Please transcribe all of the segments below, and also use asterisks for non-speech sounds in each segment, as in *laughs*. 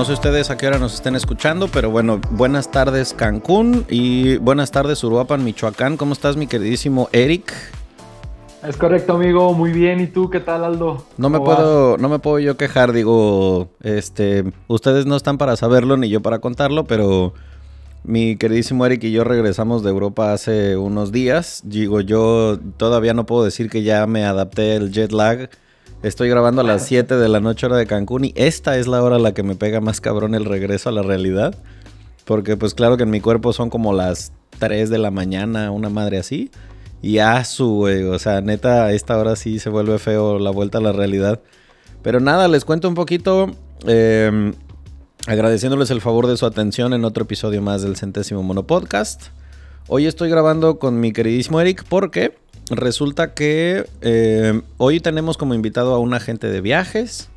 No sé ustedes a qué hora nos estén escuchando, pero bueno, buenas tardes Cancún y buenas tardes Uruapan, Michoacán. ¿Cómo estás, mi queridísimo Eric? Es correcto, amigo. Muy bien. ¿Y tú qué tal, Aldo? No me puedo, no me puedo yo quejar. Digo, este, ustedes no están para saberlo ni yo para contarlo, pero mi queridísimo Eric y yo regresamos de Europa hace unos días. Digo, yo todavía no puedo decir que ya me adapté el jet lag. Estoy grabando a las 7 de la noche hora de Cancún y esta es la hora a la que me pega más cabrón el regreso a la realidad. Porque pues claro que en mi cuerpo son como las 3 de la mañana, una madre así. Y a su, güey. O sea, neta, a esta hora sí se vuelve feo la vuelta a la realidad. Pero nada, les cuento un poquito. Em, agradeciéndoles el favor de su atención en otro episodio más del Centésimo Mono Podcast. Hoy estoy grabando con mi queridísimo Eric porque resulta que em, hoy tenemos como invitado a un agente de viajes,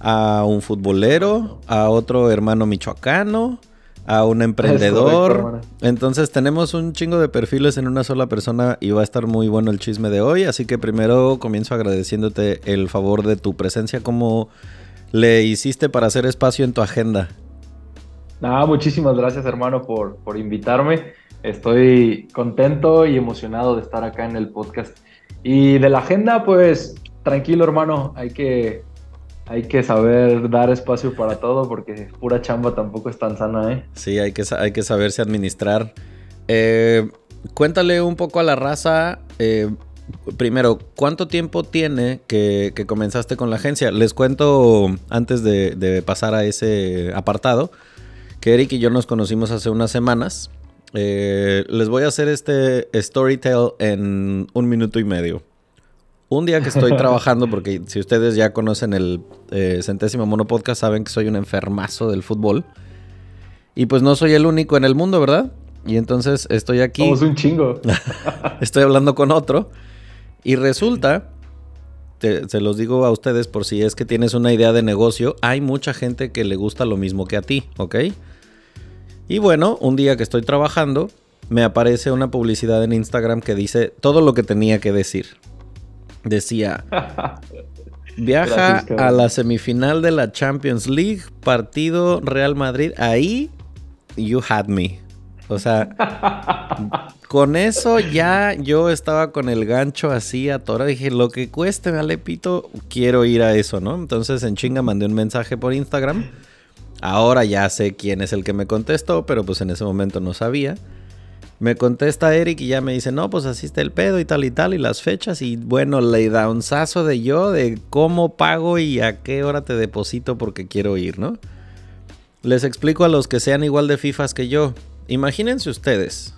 a un futbolero, a otro hermano michoacano, a un emprendedor. Entonces tenemos un chingo de perfiles en una sola persona y va a estar muy bueno el chisme de hoy. Así que primero comienzo agradeciéndote el favor de tu presencia. ¿Cómo le hiciste para hacer espacio en tu agenda? Nada, muchísimas gracias hermano por, por invitarme. Estoy contento y emocionado de estar acá en el podcast. Y de la agenda, pues tranquilo hermano, hay que hay que saber dar espacio para todo porque pura chamba tampoco es tan sana, ¿eh? Sí, hay que, hay que saberse administrar. Eh, cuéntale un poco a la raza. Eh, primero, ¿cuánto tiempo tiene que, comenzaste con la agencia? Les cuento antes de, pasar a ese apartado que Eric y yo nos conocimos hace unas semanas. Eh, les voy a hacer este storytell en un minuto y medio. Un día que estoy *laughs* trabajando, porque si ustedes ya conocen el eh, centésimo mono podcast, saben que soy un enfermazo del fútbol. Y pues no soy el único en el mundo, ¿verdad? Y entonces estoy aquí. Somos un chingo. *laughs* estoy hablando con otro. Y resulta, se los digo a ustedes por si es que tienes una idea de negocio, hay mucha gente que le gusta lo mismo que a ti, ¿ok? Y bueno, un día que estoy trabajando, me aparece una publicidad en Instagram que dice todo lo que tenía que decir decía, *laughs* viaja a la semifinal de la Champions League, partido Real Madrid, ahí you had me. O sea, *laughs* con eso ya yo estaba con el gancho así atorado. Dije, lo que cueste, me alepito, quiero ir a eso, ¿no? Entonces en chinga mandé un mensaje por Instagram. Ahora ya sé quién es el que me contestó, pero pues en ese momento no sabía. Me contesta Eric y ya me dice, no, pues así está el pedo y tal y tal y las fechas. Y bueno, le da un sazo de yo de cómo pago y a qué hora te deposito porque quiero ir, ¿no? Les explico a los que sean igual de FIFAs que yo. Imagínense ustedes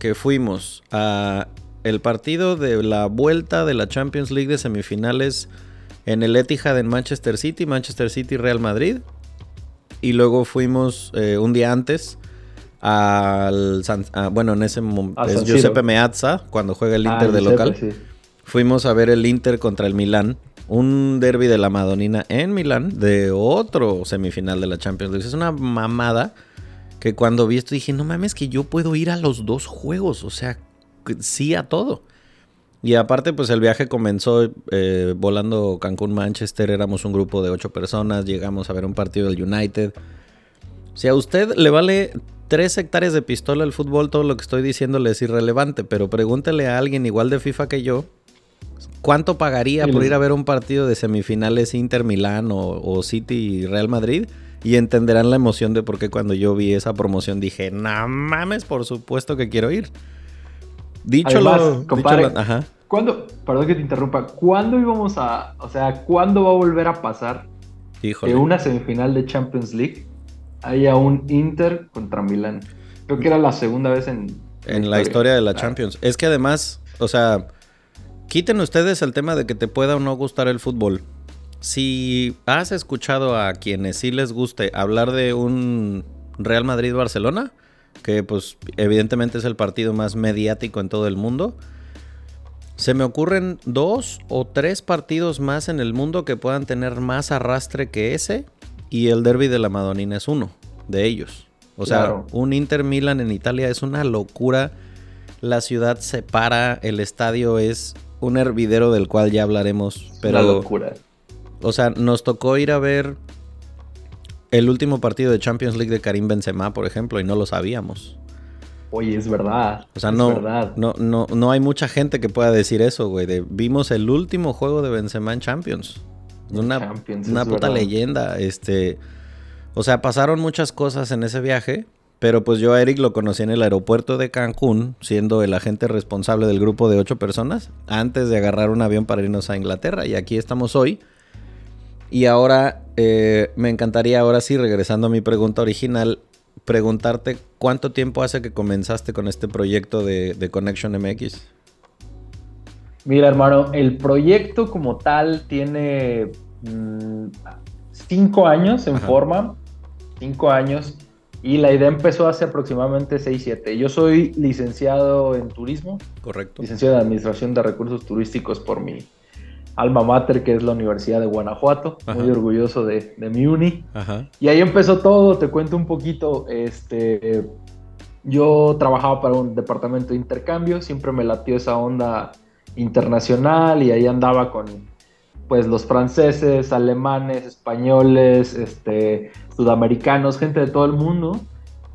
que fuimos a el partido de la vuelta de la Champions League de semifinales en el Etihad en Manchester City, Manchester City Real Madrid. Y luego fuimos eh, un día antes al bueno, en ese momento es Giuseppe Meazza cuando juega el ah, Inter de local. Fuimos a ver el Inter contra el Milán, un derby de la Madonina en Milán de otro semifinal de la Champions League. Es una mamada que cuando vi esto dije, "No mames que yo puedo ir a los dos juegos", o sea, sí a todo. Y aparte, pues el viaje comenzó eh, volando Cancún-Manchester. Éramos un grupo de ocho personas. Llegamos a ver un partido del United. Si a usted le vale tres hectáreas de pistola el fútbol, todo lo que estoy diciéndole es irrelevante, pero pregúntele a alguien igual de FIFA que yo, ¿cuánto pagaría por ir a ver un partido de semifinales Inter Milán o, City Real Madrid? Y entenderán la emoción de por qué cuando yo vi esa promoción dije, no mames, por supuesto que quiero ir. Dicho lo, compadre, ajá. ¿Cuándo, perdón que te interrumpa, ¿cuándo íbamos a, o sea, cuándo va a volver a pasar de una semifinal de Champions League haya un Inter contra Milán. Creo que era la segunda vez en... En la historia de la Champions. Es que además, o sea, quiten ustedes el tema de que te pueda o no gustar el fútbol. Si has escuchado a quienes sí les guste hablar de un Real Madrid-Barcelona, que pues evidentemente es el partido más mediático en todo el mundo, se me ocurren dos o tres partidos más en el mundo que puedan tener más arrastre que ese y el derby de la Madonina es uno de ellos. O sea, un Inter Milan en Italia es una locura. La ciudad se para, el estadio es un hervidero del cual ya hablaremos. Pero, una locura. O sea, nos tocó ir a ver el último partido de Champions League de Karim Benzema, por ejemplo, y no lo sabíamos. Oye, es verdad. O sea, no, verdad. no, no, no hay mucha gente que pueda decir eso, güey. de, vimos el último juego de Benzema en Champions. Una, Champions, una puta verdad. leyenda. Este. O sea, pasaron muchas cosas en ese viaje. Pero pues yo a Eric lo conocí en el aeropuerto de Cancún, siendo el agente responsable del grupo de ocho personas, antes de agarrar un avión para irnos a Inglaterra. Y aquí estamos hoy. Y ahora eh, me encantaría, ahora sí, regresando a mi pregunta original, preguntarte cuánto tiempo hace que comenzaste con este proyecto de, de Connection MX. Mira, hermano, el proyecto como tal tiene mm, cinco años en Ajá. forma, cinco años, y la idea empezó hace aproximadamente 6, 7. Yo soy licenciado en turismo, Correcto. licenciado en Administración de Recursos Turísticos por mi alma mater, que es la Universidad de Guanajuato, Ajá. muy orgulloso de, de mi uni. Ajá. Y ahí empezó todo, te cuento un poquito. Este, yo trabajaba para un departamento de intercambio, siempre me latió esa onda internacional y ahí andaba con pues los franceses, alemanes, españoles, este, sudamericanos, gente de todo el mundo.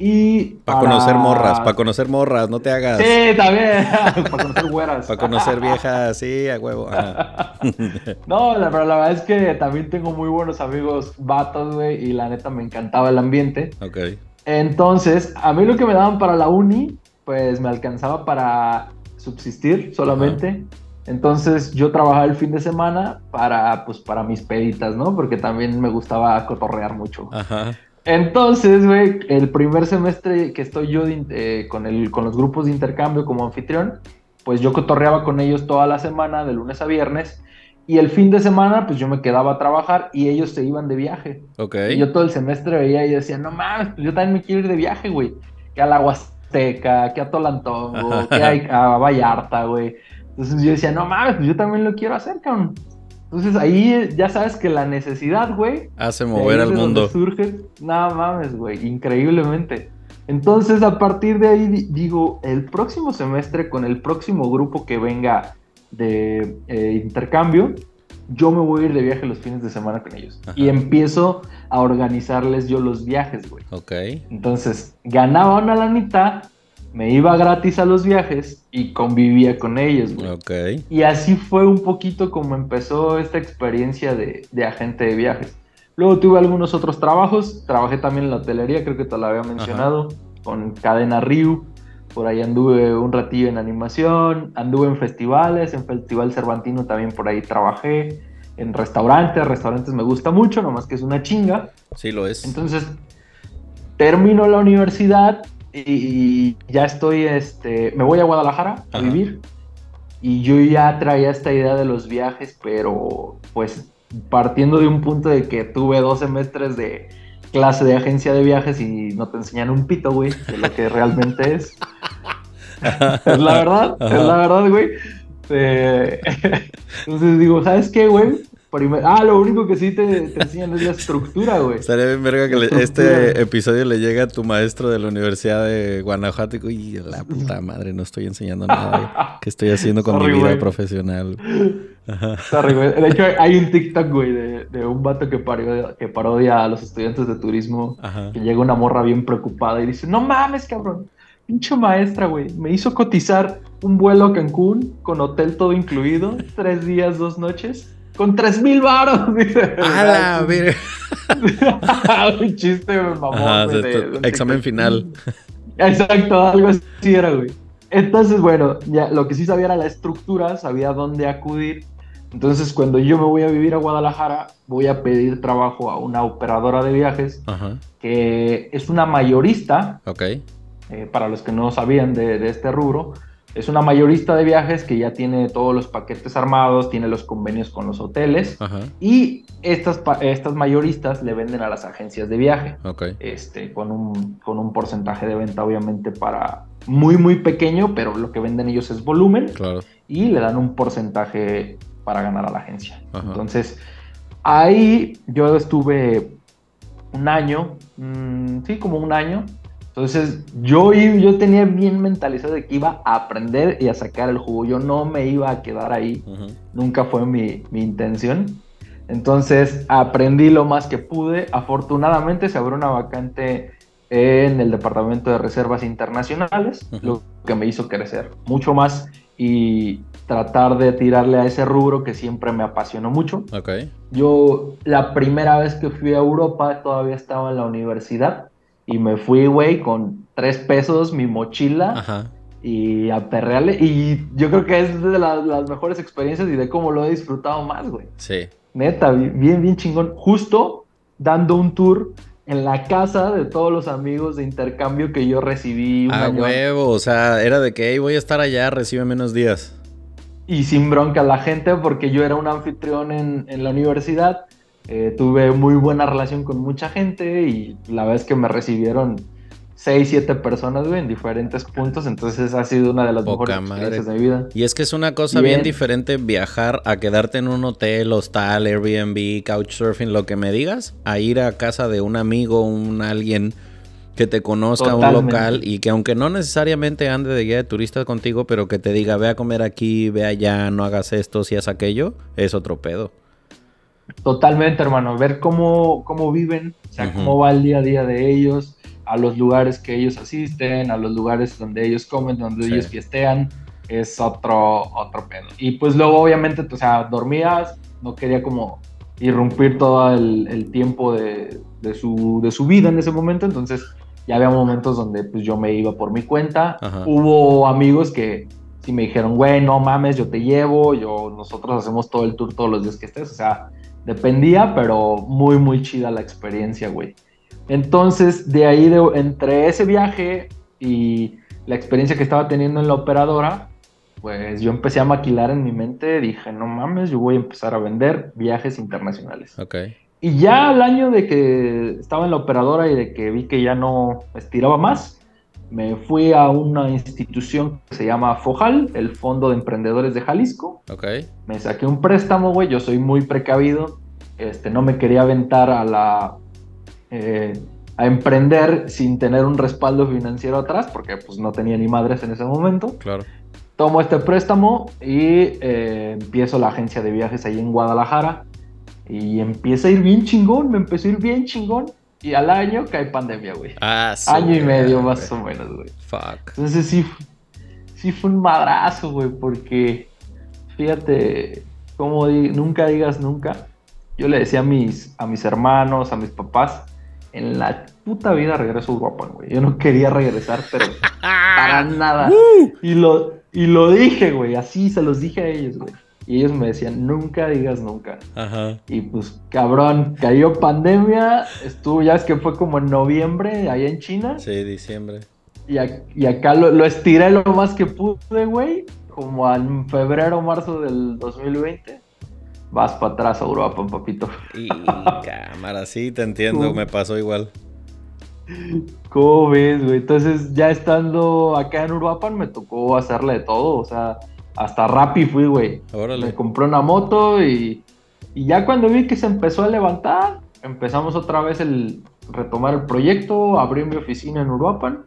Y Para conocer morras, para conocer morras, no te hagas. Sí, también, *laughs* para conocer güeras. Para conocer viejas, sí, a huevo. Ajá. *laughs* No, la, pero la verdad es que también tengo muy buenos amigos vatos, güey, y la neta me encantaba el ambiente. ok. Entonces, a mí lo que me daban para la uni, pues me alcanzaba para subsistir solamente. Entonces, yo trabajaba el fin de semana para, pues, para mis peditas, ¿no? Porque también me gustaba cotorrear mucho. Ajá. Entonces, güey, el primer semestre que estoy yo de- eh, con, el, con los grupos de intercambio como anfitrión, pues yo cotorreaba con ellos toda la semana, de lunes a viernes. Y el fin de semana, pues yo me quedaba a trabajar y ellos se iban de viaje. Ok. Y yo todo el semestre veía y decía, no mames, pues yo también me quiero ir de viaje, güey. Que a la Huasteca, que a Tolantongo, *laughs* que a, a Vallarta, güey. Entonces yo decía, no mames, pues yo también lo quiero hacer, cabrón. Entonces ahí ya sabes que la necesidad, güey, Hace mover al mundo. Surge, nada mames, güey, increíblemente. Entonces, a partir de ahí, di- digo, el próximo semestre, con el próximo grupo que venga de eh, intercambio, yo me voy a ir de viaje los fines de semana con ellos. Ajá. Y empiezo a organizarles yo los viajes, güey. Ok. Entonces, ganaba una lanita, me iba gratis a los viajes y convivía con ellos, güey. Y así fue un poquito como empezó esta experiencia de, de agente de viajes. Luego tuve algunos otros trabajos, trabajé también en la hotelería, creo que te lo había mencionado, con Cadena Riu, por ahí anduve un ratillo en animación, anduve en festivales, en Festival Cervantino también por ahí trabajé, en restaurantes, restaurantes me gusta mucho, nomás que es una chinga. Sí lo es. Entonces, termino la universidad y, ya estoy, este, me voy a Guadalajara a vivir. Y yo ya traía esta idea de los viajes, pero pues partiendo de un punto de que tuve dos semestres de clase de agencia de viajes y no te enseñan un pito, güey, de lo que realmente es. *laughs* es la verdad, es la verdad, güey. Eh, *laughs* entonces digo, ¿sabes qué, güey? Primer- Ah, lo único que sí te, te enseñan es la estructura, güey. Estaría bien verga que le- este episodio le llegue a tu maestro de la Universidad de Guanajuato y uy, la puta madre, no estoy enseñando nada. ¿Qué estoy haciendo con Sorry, mi vida güey. profesional? Ajá. Sorry, güey. De hecho, hay un TikTok, güey, de, de un vato que parodia, que parodia a los estudiantes de turismo. Ajá. Que llega una morra bien preocupada y dice: No mames, cabrón. Pinche maestra, güey. Me hizo cotizar un vuelo a Cancún con hotel todo incluido. Tres días, dos noches. Con tres mil baros. *laughs* Dice. ¡A la verga! *laughs* un chiste, mamón. Ajá, güey, de- de examen final. Exacto, algo así era, güey. Entonces, bueno, ya lo que sí sabía era la estructura, sabía dónde acudir. Entonces, cuando yo me voy a vivir a Guadalajara, voy a pedir trabajo a una operadora de viajes Ajá. que es una mayorista, Ok. eh, para los que no sabían de, de este rubro, es una mayorista de viajes que ya tiene todos los paquetes armados, tiene los convenios con los hoteles Ajá. y estas, estas mayoristas le venden a las agencias de viaje Ok. este, con, un, con un porcentaje de venta obviamente para muy muy pequeño, pero lo que venden ellos es volumen Claro. y le dan un porcentaje para ganar a la agencia. Ajá. Entonces, ahí yo estuve un año, mm, sí, como un año. Entonces, yo, yo tenía bien mentalizado de que iba a aprender y a sacar el jugo. Yo no me iba a quedar ahí nunca fue mi, mi intención. Entonces aprendí lo más que pude. Afortunadamente se abrió una vacante en el Departamento de Reservas Internacionales, lo que me hizo crecer mucho más y tratar de tirarle a ese rubro que siempre me apasionó mucho. Okay. Yo la primera vez que fui a Europa todavía estaba en la universidad y me fui, güey, con tres pesos, mi mochila y a perrearle. Y yo creo que es de las, las mejores experiencias y de cómo lo he disfrutado más, güey. Sí. Neta, bien, bien chingón. Justo dando un tour en la casa de todos los amigos de intercambio que yo recibí. Un ah, huevo, o sea, era de que hey, voy a estar allá, recibe menos días. Y sin bronca la gente, porque yo era un anfitrión en, en la universidad, eh, tuve muy buena relación con mucha gente y la vez que me recibieron 6, 7 personas, güey, en diferentes puntos. Entonces ha sido una de las mejores experiencias de mi vida. Y es que es una cosa bien. diferente viajar a quedarte en un hotel, hostal, Airbnb, couchsurfing, lo que me digas, a ir a casa de un amigo, un alguien que te conozca, un local y que aunque no necesariamente ande de guía de turista contigo, pero que te diga, ve a comer aquí, ve allá, no hagas esto, si haz aquello, es otro pedo. Totalmente, hermano. Ver cómo, cómo viven, o sea, cómo va el día a día de ellos a los lugares que ellos asisten, a los lugares donde ellos comen, donde ellos fiestean, es otro, otro pedo. Y pues luego obviamente, o sea, dormías, no quería como irrumpir todo el, tiempo de, su, de su vida en ese momento, entonces ya había momentos donde pues yo me iba por mi cuenta. Hubo amigos que sí me dijeron, güey, no mames, yo te llevo, yo, nosotros hacemos todo el tour todos los días que estés, o sea, dependía, pero muy, muy chida la experiencia, güey. Entonces, de ahí, de, entre ese viaje y la experiencia que estaba teniendo en la operadora, pues yo empecé a maquilar en mi mente, dije, no mames, yo voy a empezar a vender viajes internacionales. Ok. Y ya al año de que estaba en la operadora y de que vi que ya no estiraba más, me fui a una institución que se llama FOJAL, el Fondo de Emprendedores de Jalisco. Ok. Me saqué un préstamo, güey, yo soy muy precavido, este, no me quería aventar a la eh, a emprender sin tener un respaldo financiero atrás, porque pues no tenía ni madres en ese momento. Claro. Tomo este préstamo y eh, empiezo la agencia de viajes ahí en Guadalajara y empieza a ir bien chingón, me empezó a ir bien chingón y al año cae pandemia, güey. Ah, Año y medio más o menos, güey. Fuck. Entonces sí, sí fue un madrazo, güey, porque fíjate, como nunca digas nunca, yo le decía a mis, a mis hermanos, a mis papás, en la puta vida regreso a Europa, güey. Yo no quería regresar, pero *laughs* para nada. Y lo, y lo dije, güey, así se los dije a ellos, güey. Y ellos me decían, nunca digas nunca. Ajá. Y pues, cabrón, cayó pandemia, estuvo, ya es que fue como en noviembre, allá en China. Sí, diciembre. Y, y acá lo, lo, estiré lo más que pude, güey, como en febrero, marzo del 2020 vas para atrás a Europa, papito. Y cámara, sí, te entiendo, me pasó igual. ¿Cómo ves, güey? Entonces, ya estando acá en Uruapan, me tocó hacerle de todo, o sea, hasta Rappi fui, güey. Me compré una moto y, y ya cuando vi que se empezó a levantar, empezamos otra vez el retomar el proyecto, abrí mi oficina en Uruapan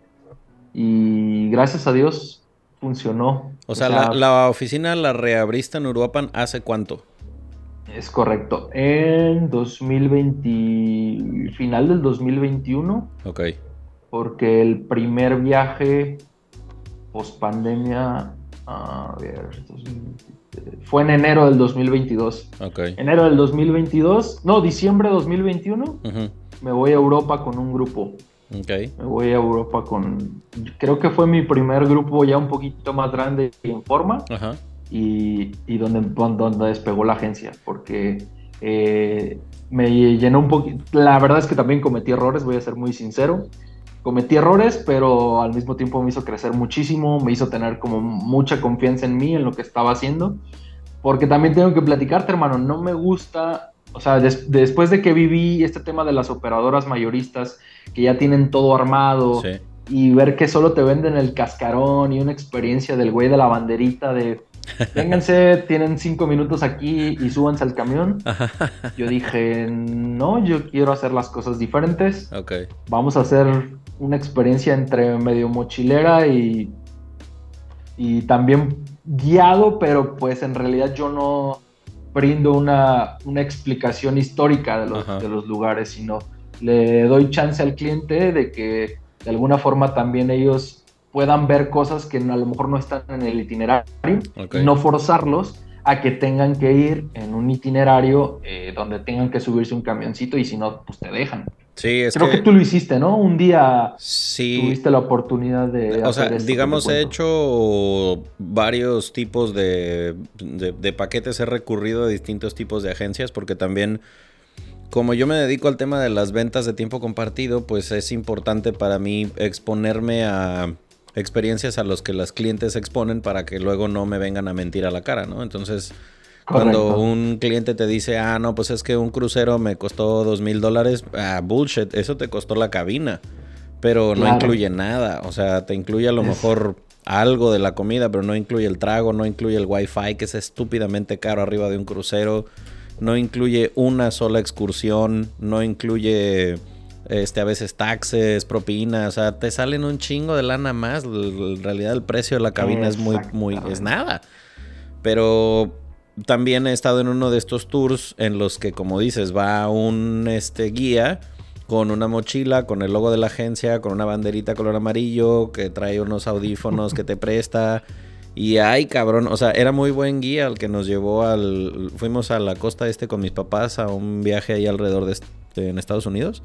y gracias a Dios funcionó. O sea, la, la, oficina la reabriste en Uruapan hace cuánto? Es correcto. En 2020, final del 2021. Ok. Porque el primer viaje post pandemia, a ver, fue en enero del 2022. Ok. Enero del 2022, no, diciembre de 2021, me voy a Europa con un grupo. Ok. Me voy a Europa con, creo que fue mi primer grupo ya un poquito más grande y en forma. Y donde, donde despegó la agencia, porque eh, me llenó un poquito, la verdad es que también cometí errores, voy a ser muy sincero, cometí errores, pero al mismo tiempo me hizo crecer muchísimo, me hizo tener como mucha confianza en mí, en lo que estaba haciendo, porque también tengo que platicarte, hermano, no me gusta, o sea, después de que viví este tema de las operadoras mayoristas, que ya tienen todo armado, y ver que solo te venden el cascarón y una experiencia del güey de la banderita de *laughs* Vénganse, tienen cinco minutos aquí y súbanse al camión. *laughs* Yo dije, no, yo quiero hacer las cosas diferentes. Vamos a hacer una experiencia entre medio mochilera y, y también guiado, pero pues en realidad yo no, brindo una, explicación histórica de los, de los lugares, sino le doy chance al cliente de que de alguna forma también ellos puedan ver cosas que a lo mejor no están en el itinerario y no forzarlos a que tengan que ir en un itinerario eh, donde tengan que subirse un camioncito y si no, pues te dejan. Sí, es Creo que... tú lo hiciste, ¿no? Un día sí. tuviste la oportunidad de... O sea, digamos, he hecho varios tipos de, de, paquetes, he recurrido a distintos tipos de agencias porque también, como yo me dedico al tema de las ventas de tiempo compartido, pues es importante para mí exponerme a experiencias a los que las clientes exponen para que luego no me vengan a mentir a la cara, ¿no? Entonces cuando un cliente te dice, ah, no, pues es que un crucero me costó dos mil dólares, ah, bullshit, eso te costó la cabina, pero no incluye nada, o sea, te incluye a lo mejor algo de la comida, pero no incluye el trago, no incluye el wifi, que es estúpidamente caro arriba de un crucero, no incluye una sola excursión, no incluye este, a veces taxes, propinas, o sea, te salen un chingo de lana más. En realidad el precio de la cabina es muy, muy, es nada. Pero también he estado en uno de estos tours en los que, como dices, va un este, guía con una mochila, con el logo de la agencia, con una banderita color amarillo, que trae unos audífonos que te presta. Y ay, cabrón, o sea, era muy buen guía el que nos llevó al... Fuimos a la costa este con mis papás a un viaje ahí alrededor de, en Estados Unidos.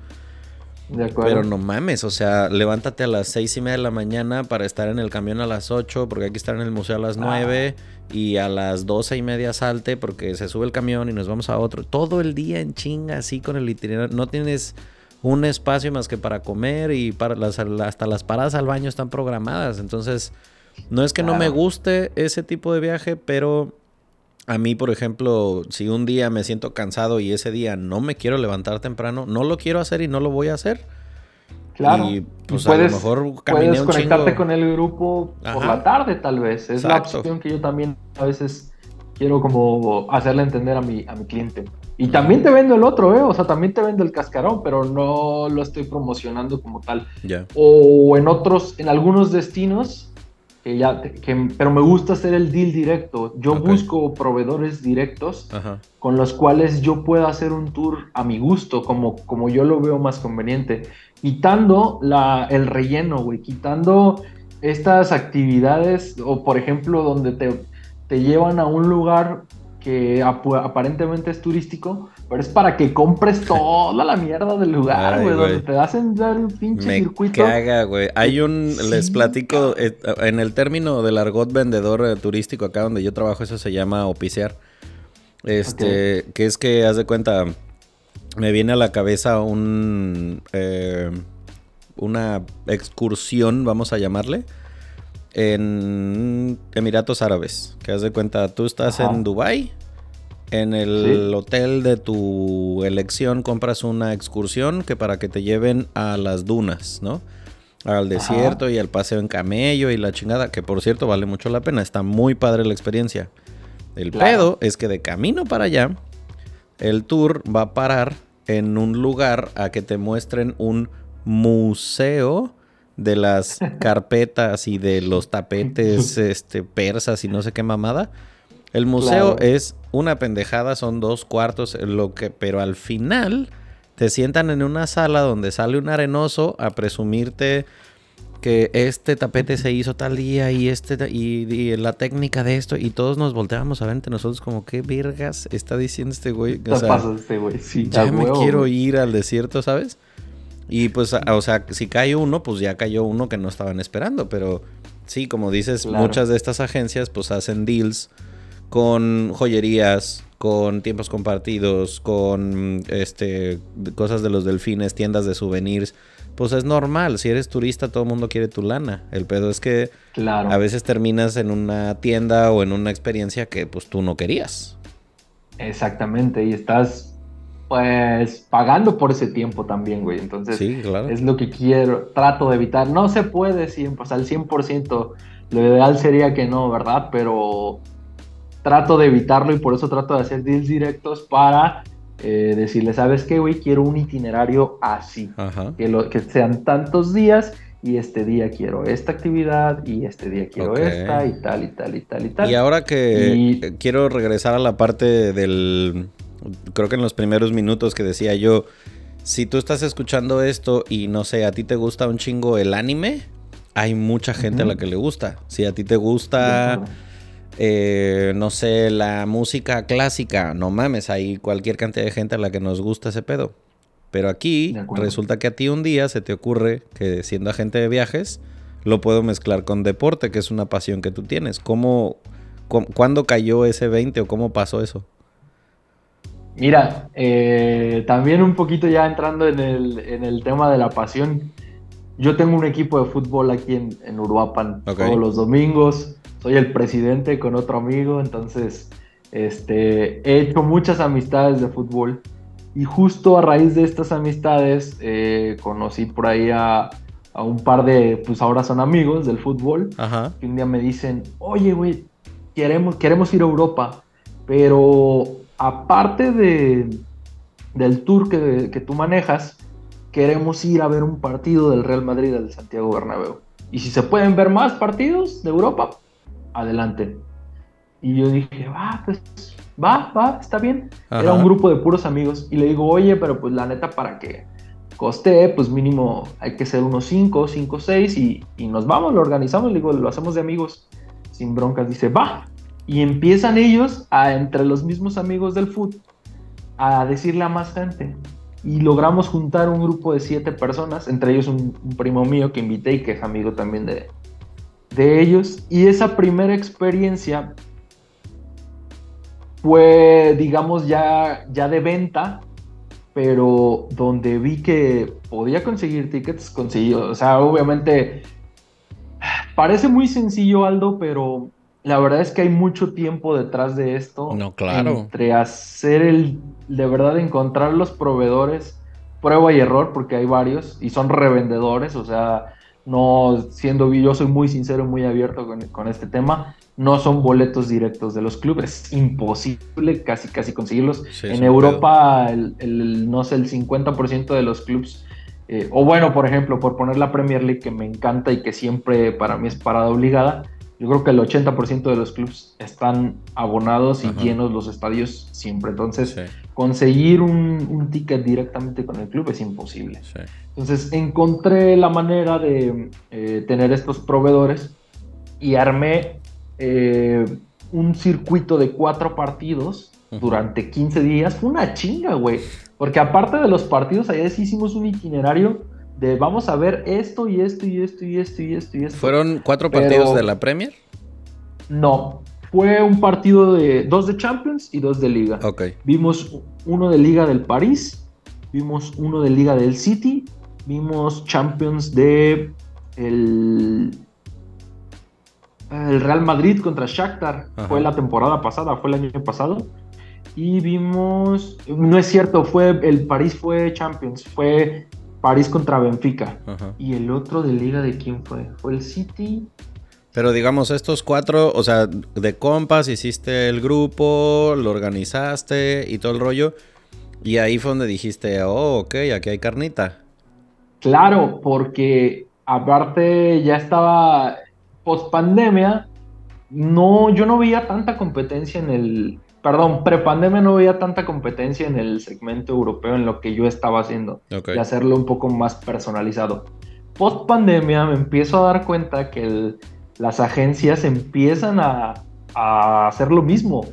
Pero no mames, o sea, levántate a las seis y media de la mañana para estar en el camión a las ocho, porque hay que estar en el museo a las nueve, ah. Y a las doce y media salte porque se sube el camión y nos vamos a otro. Todo el día en chinga, así con el itinerario. No tienes un espacio más que para comer y para las, hasta las paradas al baño están programadas. Entonces, no es que no me guste ese tipo de viaje, pero a mí, por ejemplo, si un día me siento cansado y ese día no me quiero levantar temprano, no lo quiero hacer y no lo voy a hacer. Claro. Y pues a lo mejor puedes conectarte con el grupo por la tarde, tal vez. Es la opción que yo también a veces quiero como hacerle entender a mi, a mi cliente. Y también te vendo el otro, ¿eh? O sea, también te vendo el cascarón, pero no lo estoy promocionando como tal. O en otros, en algunos destinos, ya, pero me gusta hacer el deal directo. Yo busco proveedores directos con los cuales yo pueda hacer un tour a mi gusto, como, como yo lo veo más conveniente. Quitando la, el relleno, güey, quitando estas actividades, o por ejemplo, donde te, te llevan a un lugar que aparentemente es turístico, pero es para que compres toda la mierda del lugar, güey, donde te hacen dar un pinche Me circuito. Caga, güey. Hay un, les platico, eh, en el término del argot vendedor eh, turístico acá donde yo trabajo, eso se llama oficiar. Este, que es que, haz de cuenta, me viene a la cabeza un, eh, una excursión, vamos a llamarle, en Emiratos Árabes. Que haz de cuenta, tú estás en Dubai en el hotel de tu elección compras una excursión que para que te lleven a las dunas, ¿no? Al desierto y al paseo en camello y la chingada, que por cierto vale mucho la pena, está muy padre la experiencia. El pedo es que de camino para allá, el tour va a parar en un lugar a que te muestren un museo de las *laughs* carpetas y de los *laughs* tapetes este, persas y no sé qué mamada el museo es una pendejada, son dos cuartos, lo que, pero al final te sientan en una sala donde sale un arenoso a presumirte que este tapete se hizo tal día y este y, la técnica de esto y todos nos volteamos a ver entre nosotros como qué vergas está diciendo este güey. O sea, este güey? Sí, ya me quiero ir al desierto, ¿sabes? Y pues, o sea, si cae uno, pues ya cayó uno que no estaban esperando, pero sí, como dices, muchas de estas agencias pues hacen deals con joyerías, con tiempos compartidos, con este cosas de los delfines, tiendas de souvenirs. Pues es normal, si eres turista todo el mundo quiere tu lana. El pedo es que a veces terminas en una tienda o en una experiencia que pues tú no querías. Exactamente, y estás pues pagando por ese tiempo también, güey. Entonces es lo que quiero, trato de evitar. No se puede siempre, al 100%. Lo ideal sería que no, ¿verdad? Pero trato de evitarlo y por eso trato de hacer deals directos para eh, decirle, ¿sabes qué, güey? Quiero un itinerario así. Que, lo, que sean tantos días y este día quiero esta actividad y este día quiero esta y tal y tal y tal y tal. Y ahora que quiero regresar a la parte del, creo que en los primeros minutos que decía yo, si tú estás escuchando esto y no sé, a ti te gusta un chingo el anime, hay mucha gente a la que le gusta. Si a ti te gusta... Eh, no sé, la música clásica, no mames, hay cualquier cantidad de gente a la que nos gusta ese pedo. Pero aquí resulta que a ti un día se te ocurre que siendo agente de viajes, lo puedo mezclar con deporte, que es una pasión que tú tienes. ¿Cómo, cuándo cayó ese 20 o cómo pasó eso? Mira, eh, también un poquito ya entrando en el, tema de la pasión. Yo tengo un equipo de fútbol aquí en, Uruapan todos los domingos soy el presidente con otro amigo, entonces este, he hecho muchas amistades de fútbol y justo a raíz de estas amistades eh, conocí por ahí a, un par de, pues ahora son amigos del fútbol, Ajá. que un día me dicen, oye, güey, queremos, queremos ir a Europa, pero aparte de, del tour que, que tú manejas, queremos ir a ver un partido del Real Madrid del Santiago Bernabéu. Y si se pueden ver más partidos de Europa, adelante. Y yo dije, va, pues, va, va, está bien. Era un grupo de puros amigos. Y le digo, oye, pero pues la neta, para que coste, pues mínimo hay que ser unos 5, 5, 6 y, y nos vamos, lo organizamos, le digo, lo hacemos de amigos, sin broncas. Dice, va. Y empiezan ellos, a, entre los mismos amigos del fútbol, a decirle a más gente. Y logramos juntar un grupo de siete personas, entre ellos un primo mío que invité y que es amigo también de, de ellos. Y esa primera experiencia fue, digamos, ya, ya de venta, pero donde vi que podía conseguir tickets, conseguí. O sea, obviamente, parece muy sencillo, Aldo, pero la verdad es que hay mucho tiempo detrás de esto. No, claro. Entre hacer el, de verdad, encontrar los proveedores, prueba y error, porque hay varios, y son revendedores, o sea, no siendo yo soy muy sincero, muy abierto con, este tema, no son boletos directos de los clubes, es imposible casi casi conseguirlos. en Europa, el, no sé, el 50% de los clubes, eh, o bueno, por ejemplo, por poner la Premier League que me encanta y que siempre para mí es parada obligada, yo creo que el 80% de los clubes están abonados y llenos los estadios siempre. Entonces, conseguir un, ticket directamente con el club es imposible. Entonces, encontré la manera de eh, tener estos proveedores y armé eh, un circuito de cuatro partidos durante 15 días. Fue una chinga, güey. Porque aparte de los partidos, allá sí hicimos un itinerario de vamos a ver esto y esto y esto y esto y esto y esto. ¿Fueron cuatro partidos de la Premier? No, fue un partido de dos de Champions y dos de Liga. Ok. Vimos uno de Liga del París, vimos uno de Liga del City, vimos Champions de el, el Real Madrid contra Shakhtar. Fue la temporada pasada, fue el año pasado. Y vimos, no es cierto, fue el París fue Champions, fue París contra Benfica. Y el otro de liga de quién fue? Fue el City. Pero digamos, estos cuatro, o sea, de compas, hiciste el grupo, lo organizaste y todo el rollo. Y ahí fue donde dijiste, oh, ok, aquí hay carnita. Claro, porque aparte ya estaba post pandemia, no, yo no veía tanta competencia en el, perdón, prepandemia no veía tanta competencia en el segmento europeo en lo que yo estaba haciendo. Y hacerlo un poco más personalizado. Post pandemia me empiezo a dar cuenta que las agencias empiezan a, hacer lo mismo.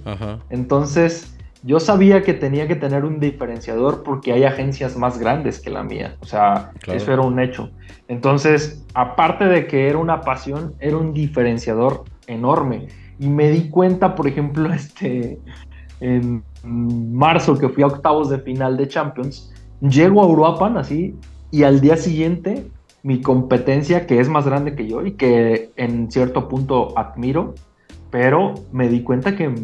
Entonces, yo sabía que tenía que tener un diferenciador porque hay agencias más grandes que la mía. O sea, eso era un hecho. Entonces, aparte de que era una pasión, era un diferenciador enorme. Y me di cuenta, por ejemplo, *laughs* este, en marzo que fui a octavos de final de Champions, llego a Uruapan así y al día siguiente mi competencia, que es más grande que yo y que en cierto punto admiro, pero me di cuenta que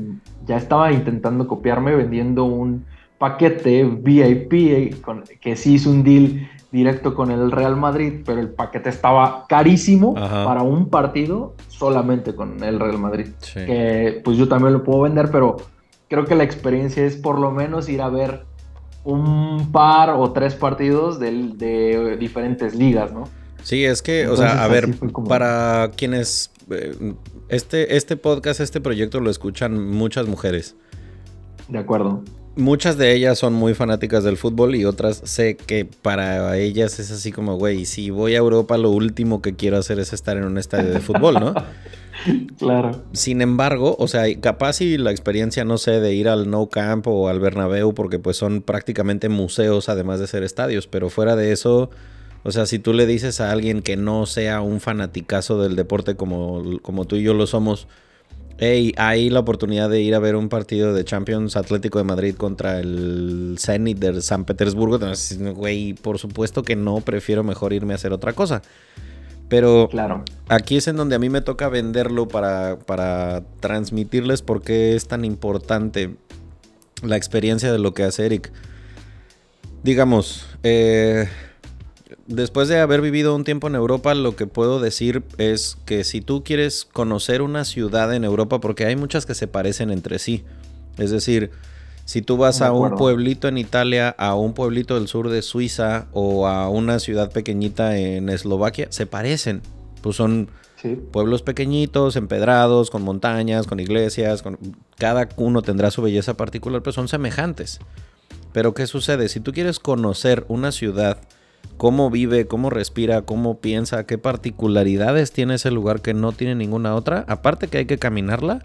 ya estaba intentando copiarme vendiendo un paquete VIP con, que sí hizo un deal directo con el Real Madrid, pero el paquete estaba carísimo para un partido solamente con el Real Madrid. Que pues yo también lo puedo vender, pero creo que la experiencia es por lo menos ir a ver un par o tres partidos de, diferentes ligas, ¿no? Sí, es que, o sea, a ver, para quienes eh, este, este podcast, este proyecto lo escuchan muchas mujeres. De acuerdo. Muchas de ellas son muy fanáticas del fútbol y otras sé que para ellas es así como, güey, si voy a Europa lo último que quiero hacer es estar en un estadio de fútbol, ¿no? *laughs* claro. Sin embargo, o sea, capaz y la experiencia, no sé, de ir al No Camp o al Bernabéu, porque pues son prácticamente museos además de ser estadios, pero fuera de eso, o sea, si tú le dices a alguien que no sea un fanaticazo del deporte como, como tú y yo lo somos, hey, hay la oportunidad de ir a ver un partido de Champions Atlético de Madrid contra el Zenit de San Petersburgo, güey, por supuesto que no, prefiero mejor irme a hacer otra cosa. Pero claro. aquí es en donde a mí me toca venderlo para, para transmitirles por qué es tan importante la experiencia de lo que hace Eric. Digamos, eh, después de haber vivido un tiempo en Europa, lo que puedo decir es que si tú quieres conocer una ciudad en Europa, porque hay muchas que se parecen entre sí, es decir, si tú vas a un pueblito en Italia, a un pueblito del sur de Suiza o a una ciudad pequeñita en Eslovaquia, se parecen. Pues son pueblos pequeñitos, empedrados, con montañas, con iglesias, con... cada uno tendrá su belleza particular, pero son semejantes. Pero ¿qué sucede? Si tú quieres conocer una ciudad, cómo vive, cómo respira, cómo piensa, qué particularidades tiene ese lugar que no tiene ninguna otra. Aparte que hay que caminarla,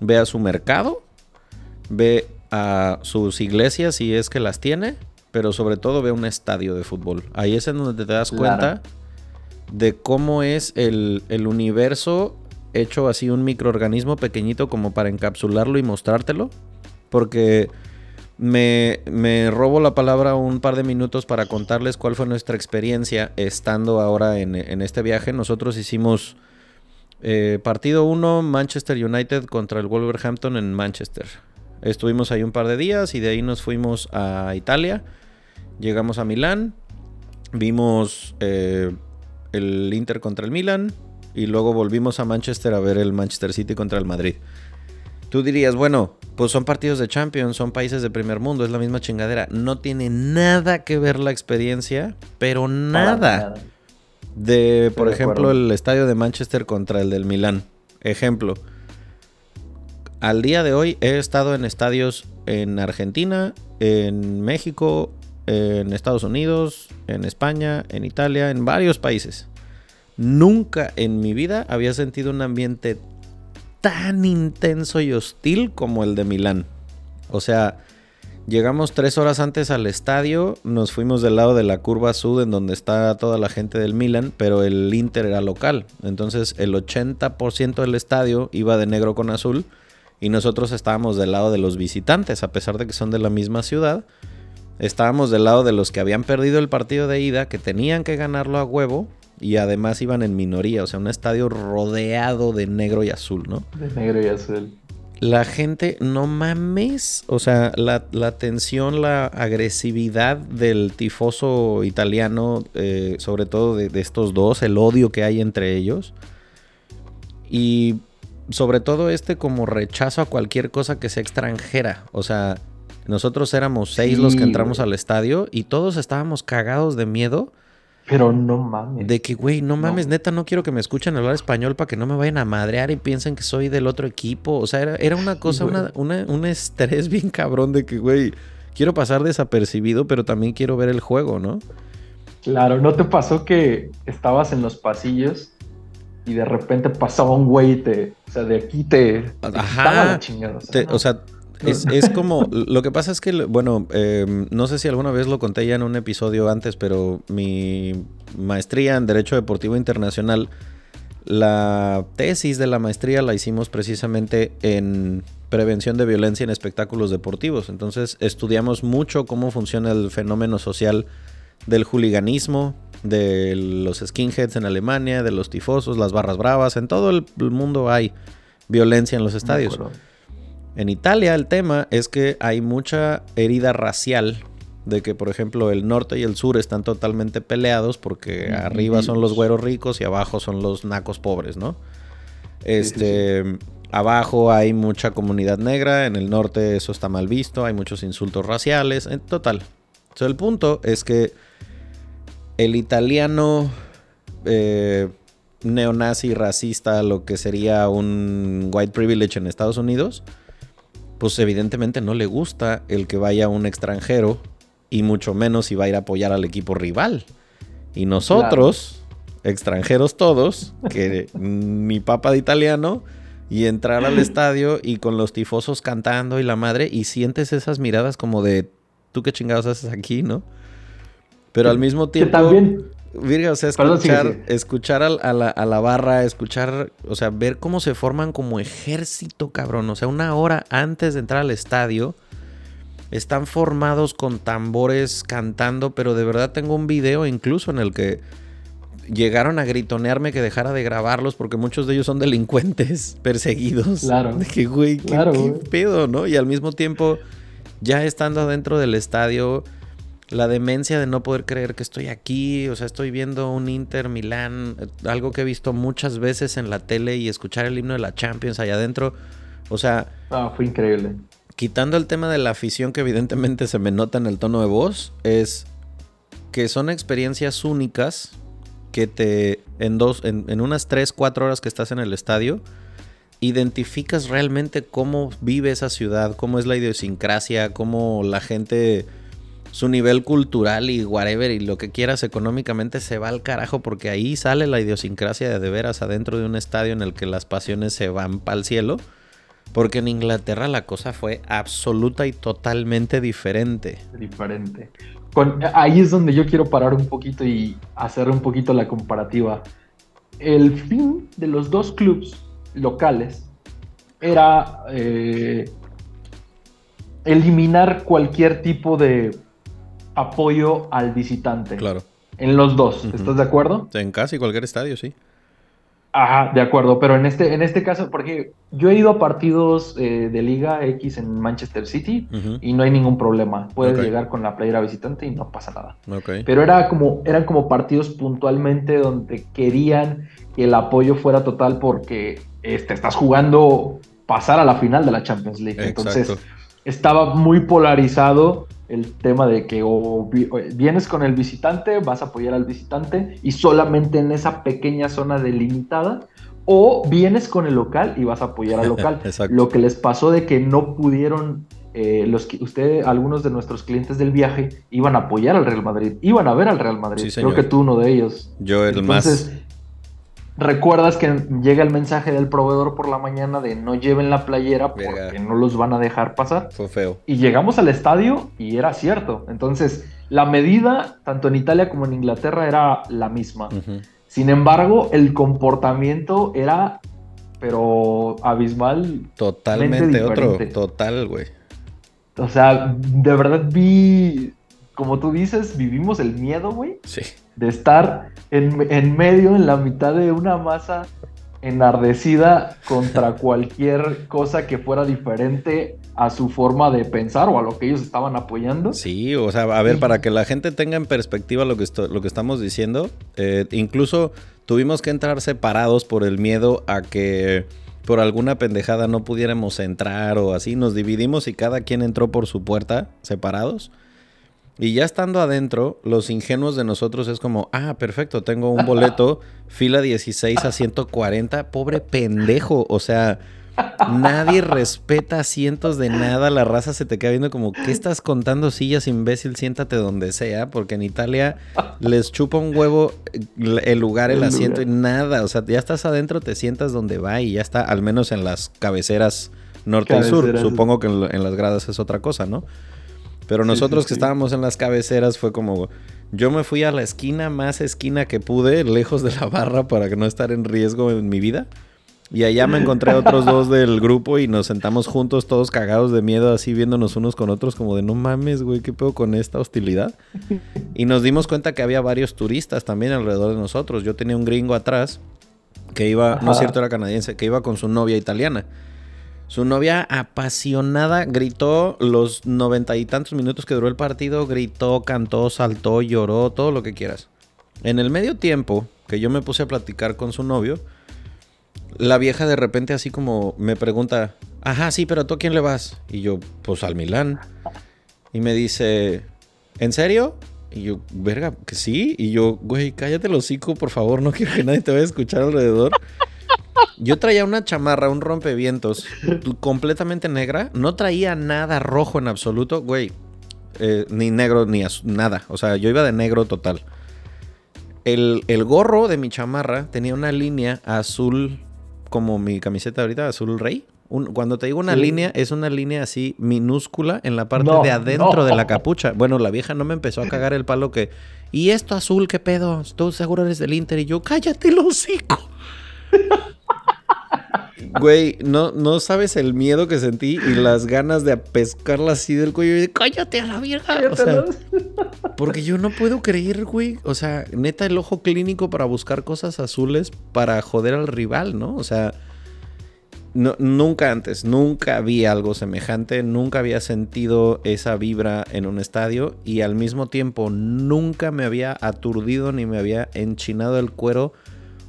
ve a su mercado, ve a sus iglesias si es que las tiene, pero sobre todo ve un estadio de fútbol. Ahí es en donde te das cuenta de cómo es el, el universo hecho así un microorganismo pequeñito como para encapsularlo y mostrártelo. Porque me, robo la palabra un par de minutos para contarles cuál fue nuestra experiencia estando ahora en, este viaje. Nosotros hicimos eh, partido 1 Manchester United contra el Wolverhampton en Manchester. Estuvimos ahí un par de días y de ahí nos fuimos a Italia. Llegamos a Milán, vimos eh, el Inter contra el Milan y luego volvimos a Manchester a ver el Manchester City contra el Madrid. Tú dirías, bueno, pues son partidos de Champions, son países de primer mundo, es la misma chingadera. No tiene nada que ver la experiencia, pero nada. De, por ejemplo, el estadio de Manchester contra el del Milán. Ejemplo. Al día de hoy he estado en estadios en Argentina, en México, en Estados Unidos, en España, en Italia, en varios países. Nunca en mi vida había sentido un ambiente tan intenso y hostil como el de Milán. O sea, llegamos tres horas antes al estadio, nos fuimos del lado de la curva sud en donde está toda la gente del Milan, pero el Inter era local. Entonces el 80% del estadio iba de negro con azul y nosotros estábamos del lado de los visitantes, a pesar de que son de la misma ciudad. Estábamos del lado de los que habían perdido el partido de ida, que tenían que ganarlo a huevo y además iban en minoría, o sea, un estadio rodeado de negro y azul, ¿no? De negro y azul. La gente, no mames, o sea, la, tensión, la agresividad del tifoso italiano, eh, sobre todo de, de estos dos, el odio que hay entre ellos. Y sobre todo este como rechazo a cualquier cosa que sea extranjera. O sea, nosotros éramos seis los que entramos al estadio y todos estábamos cagados de miedo pero no mames. De que, güey, no mames, neta, no quiero que me escuchen hablar español para que no me vayan a madrear y piensen que soy del otro equipo. O sea, era, una cosa, una, un estrés *laughs* bien cabrón de que, güey, quiero pasar desapercibido, pero también quiero ver el juego, ¿no? Claro, ¿no te pasó que estabas en los pasillos y de repente pasaba un güey y te, o sea, de aquí te, Ajá. La chingada, o sea es, como, lo que pasa es que, bueno, em, no sé si alguna vez lo conté ya en un episodio antes, pero mi maestría en Derecho Deportivo Internacional, la tesis de la maestría la hicimos precisamente en prevención de violencia en espectáculos deportivos. Entonces estudiamos mucho cómo funciona el fenómeno social del juliganismo, de los skinheads en Alemania, de los tifosos, las barras bravas, en todo el mundo hay violencia en los estadios. En Italia el tema es que hay mucha herida racial de que, por ejemplo, el norte y el sur están totalmente peleados porque arriba son los güeros ricos y abajo son los nacos pobres, ¿no? Este, abajo hay mucha comunidad negra, en el norte eso está mal visto, hay muchos insultos raciales, en total. el punto es que el italiano eh, neonazi, racista, lo que sería un white privilege en Estados Unidos, pues evidentemente no le gusta el que vaya un extranjero y mucho menos si va a ir a apoyar al equipo rival. Y nosotros, extranjeros todos, que *laughs* mi papá de italiano, y entrar al *clears throat* estadio y con los tifosos cantando y la madre, y sientes esas miradas como de, ¿tú qué chingados haces aquí, no? Pero al mismo tiempo... también... Virga, o sea, escuchar, escuchar a, la, a, la, barra, escuchar, o sea, ver cómo se forman como ejército, cabrón. O sea, una hora antes de entrar al estadio, están formados con tambores cantando, pero de verdad tengo un video incluso en el que llegaron a gritonearme que dejara de grabarlos porque muchos de ellos son delincuentes *laughs* perseguidos. Claro. *laughs* De que, güey, ¿qué, qué pedo, ¿no? Y al mismo tiempo, ya estando adentro del estadio, la demencia de no poder creer que estoy aquí, o sea, estoy viendo un Inter Milán, eh, algo que he visto muchas veces en la tele y escuchar el himno de la Champions allá adentro, o sea... Ah, fue increíble. Quitando el tema de la afición que evidentemente se me nota en el tono de voz, es que son experiencias únicas que te en dos en, en unas 3, 4 horas que estás en el estadio identificas realmente cómo vive esa ciudad, cómo es la idiosincrasia, cómo la gente su nivel cultural y whatever y lo que quieras económicamente se va al carajo porque ahí sale la idiosincrasia de, de veras adentro de un estadio en el que las pasiones se van para el cielo. Porque en Inglaterra la cosa fue absoluta y totalmente diferente. Diferente. Ahí es donde yo quiero parar un poquito y hacer un poquito la comparativa. El fin de los dos clubes locales era eh, eliminar cualquier tipo de apoyo al visitante. Claro. En los dos, ¿estás de acuerdo? En casi cualquier estadio, sí. Ajá, de acuerdo, pero en este, en este caso, porque yo he ido a partidos eh, de Liga X en Manchester City y no hay ningún problema. Puedes llegar con la playera visitante y no pasa nada. Ok. Pero era como, eran como partidos puntualmente donde querían que el apoyo fuera total porque este, estás jugando pasar a la final de la Champions League. Entonces, estaba muy polarizado el tema de que o vi- o vienes con el visitante, vas a apoyar al visitante y solamente en esa pequeña zona delimitada, o vienes con el local y vas a apoyar al *laughs* local. Lo que les pasó de que no pudieron, eh, los que algunos de nuestros clientes del viaje iban a apoyar al Real Madrid, iban a ver al Real Madrid. Sí, Creo que tú uno de ellos. Yo el Entonces, más. Recuerdas que llega el mensaje del proveedor por la mañana de no lleven la playera porque Verga. no los van a dejar pasar. Fue feo. Y llegamos al estadio y era cierto. Entonces, la medida, tanto en Italia como en Inglaterra, era la misma. Sin embargo, el comportamiento era, pero abismal. Totalmente Mente otro. diferente. Total, güey. O sea, de verdad vi, como tú dices, vivimos el miedo, güey, Sí. de estar en, en medio, en la mitad de una masa enardecida contra *laughs* cualquier cosa que fuera diferente a su forma de pensar o a lo que ellos estaban apoyando. Sí, o sea, a ver, para que la gente tenga en perspectiva lo que, esto- lo que estamos diciendo, eh, incluso tuvimos que entrar separados por el miedo a que por alguna pendejada no pudiéramos entrar o así. Nos dividimos y cada quien entró por su puerta separados. Y ya estando adentro, los ingenuos de nosotros es como, ah, perfecto, tengo un boleto, *laughs* fila 16 a 140, pobre pendejo, o sea, nadie respeta asientos de nada, la raza se te queda viendo como, ¿qué estás contando sillas, imbécil? Siéntate donde sea, porque en Italia les chupa un huevo el el lugar, el El asiento y nada, o sea, ya estás adentro, te sientas donde va y ya está, al menos en las cabeceras norte y sur, supongo que en las gradas es otra cosa, ¿no? Pero nosotros sí, que estábamos en las cabeceras fue como, yo me fui a la esquina más esquina que pude, lejos de la barra para no estar en riesgo en mi vida. Y allá me encontré a otros dos del grupo y nos sentamos juntos todos cagados de miedo, así viéndonos unos con otros como de no mames, güey, ¿qué pedo con esta hostilidad? *laughs* Y nos dimos cuenta que había varios turistas también alrededor de nosotros. Yo tenía un gringo atrás que iba, no es cierto, era canadiense, que iba con su novia italiana. Su novia apasionada gritó los noventa y tantos minutos que duró el partido, gritó, cantó, saltó, lloró, todo lo que quieras. En el medio tiempo que yo me puse a platicar con su novio, la vieja de repente así como me pregunta, ajá, sí, pero tú a quién le vas? Y yo, pues al Milán. Y me dice, ¿en serio? Y yo, verga, que sí. Y yo, güey, cállate el hocico, por favor, no quiero que nadie te vaya a escuchar alrededor. Yo traía una chamarra, un rompevientos, completamente negra. No traía nada rojo en absoluto, güey. Eh, ni negro, ni nada. O sea, yo iba de negro total. El, el, gorro de mi chamarra tenía una línea azul, como mi camiseta ahorita, azul rey cuando te digo una línea, es una línea así minúscula en la parte de adentro de la capucha. Bueno, la vieja no me empezó a cagar el palo que. ¿Y esto azul qué pedo? ¿Tú seguro eres del Inter? Y yo, cállate el hocico. Güey, no, no sabes el miedo que sentí y las ganas de pescarla así del cuello y de cállate a la vieja. porque yo no puedo creer, güey. O sea, neta, el ojo clínico para buscar cosas azules para joder al rival, ¿no? O sea, nunca antes, nunca vi algo semejante, nunca había sentido esa vibra en un estadio y al mismo tiempo nunca me había aturdido ni me había enchinado el cuero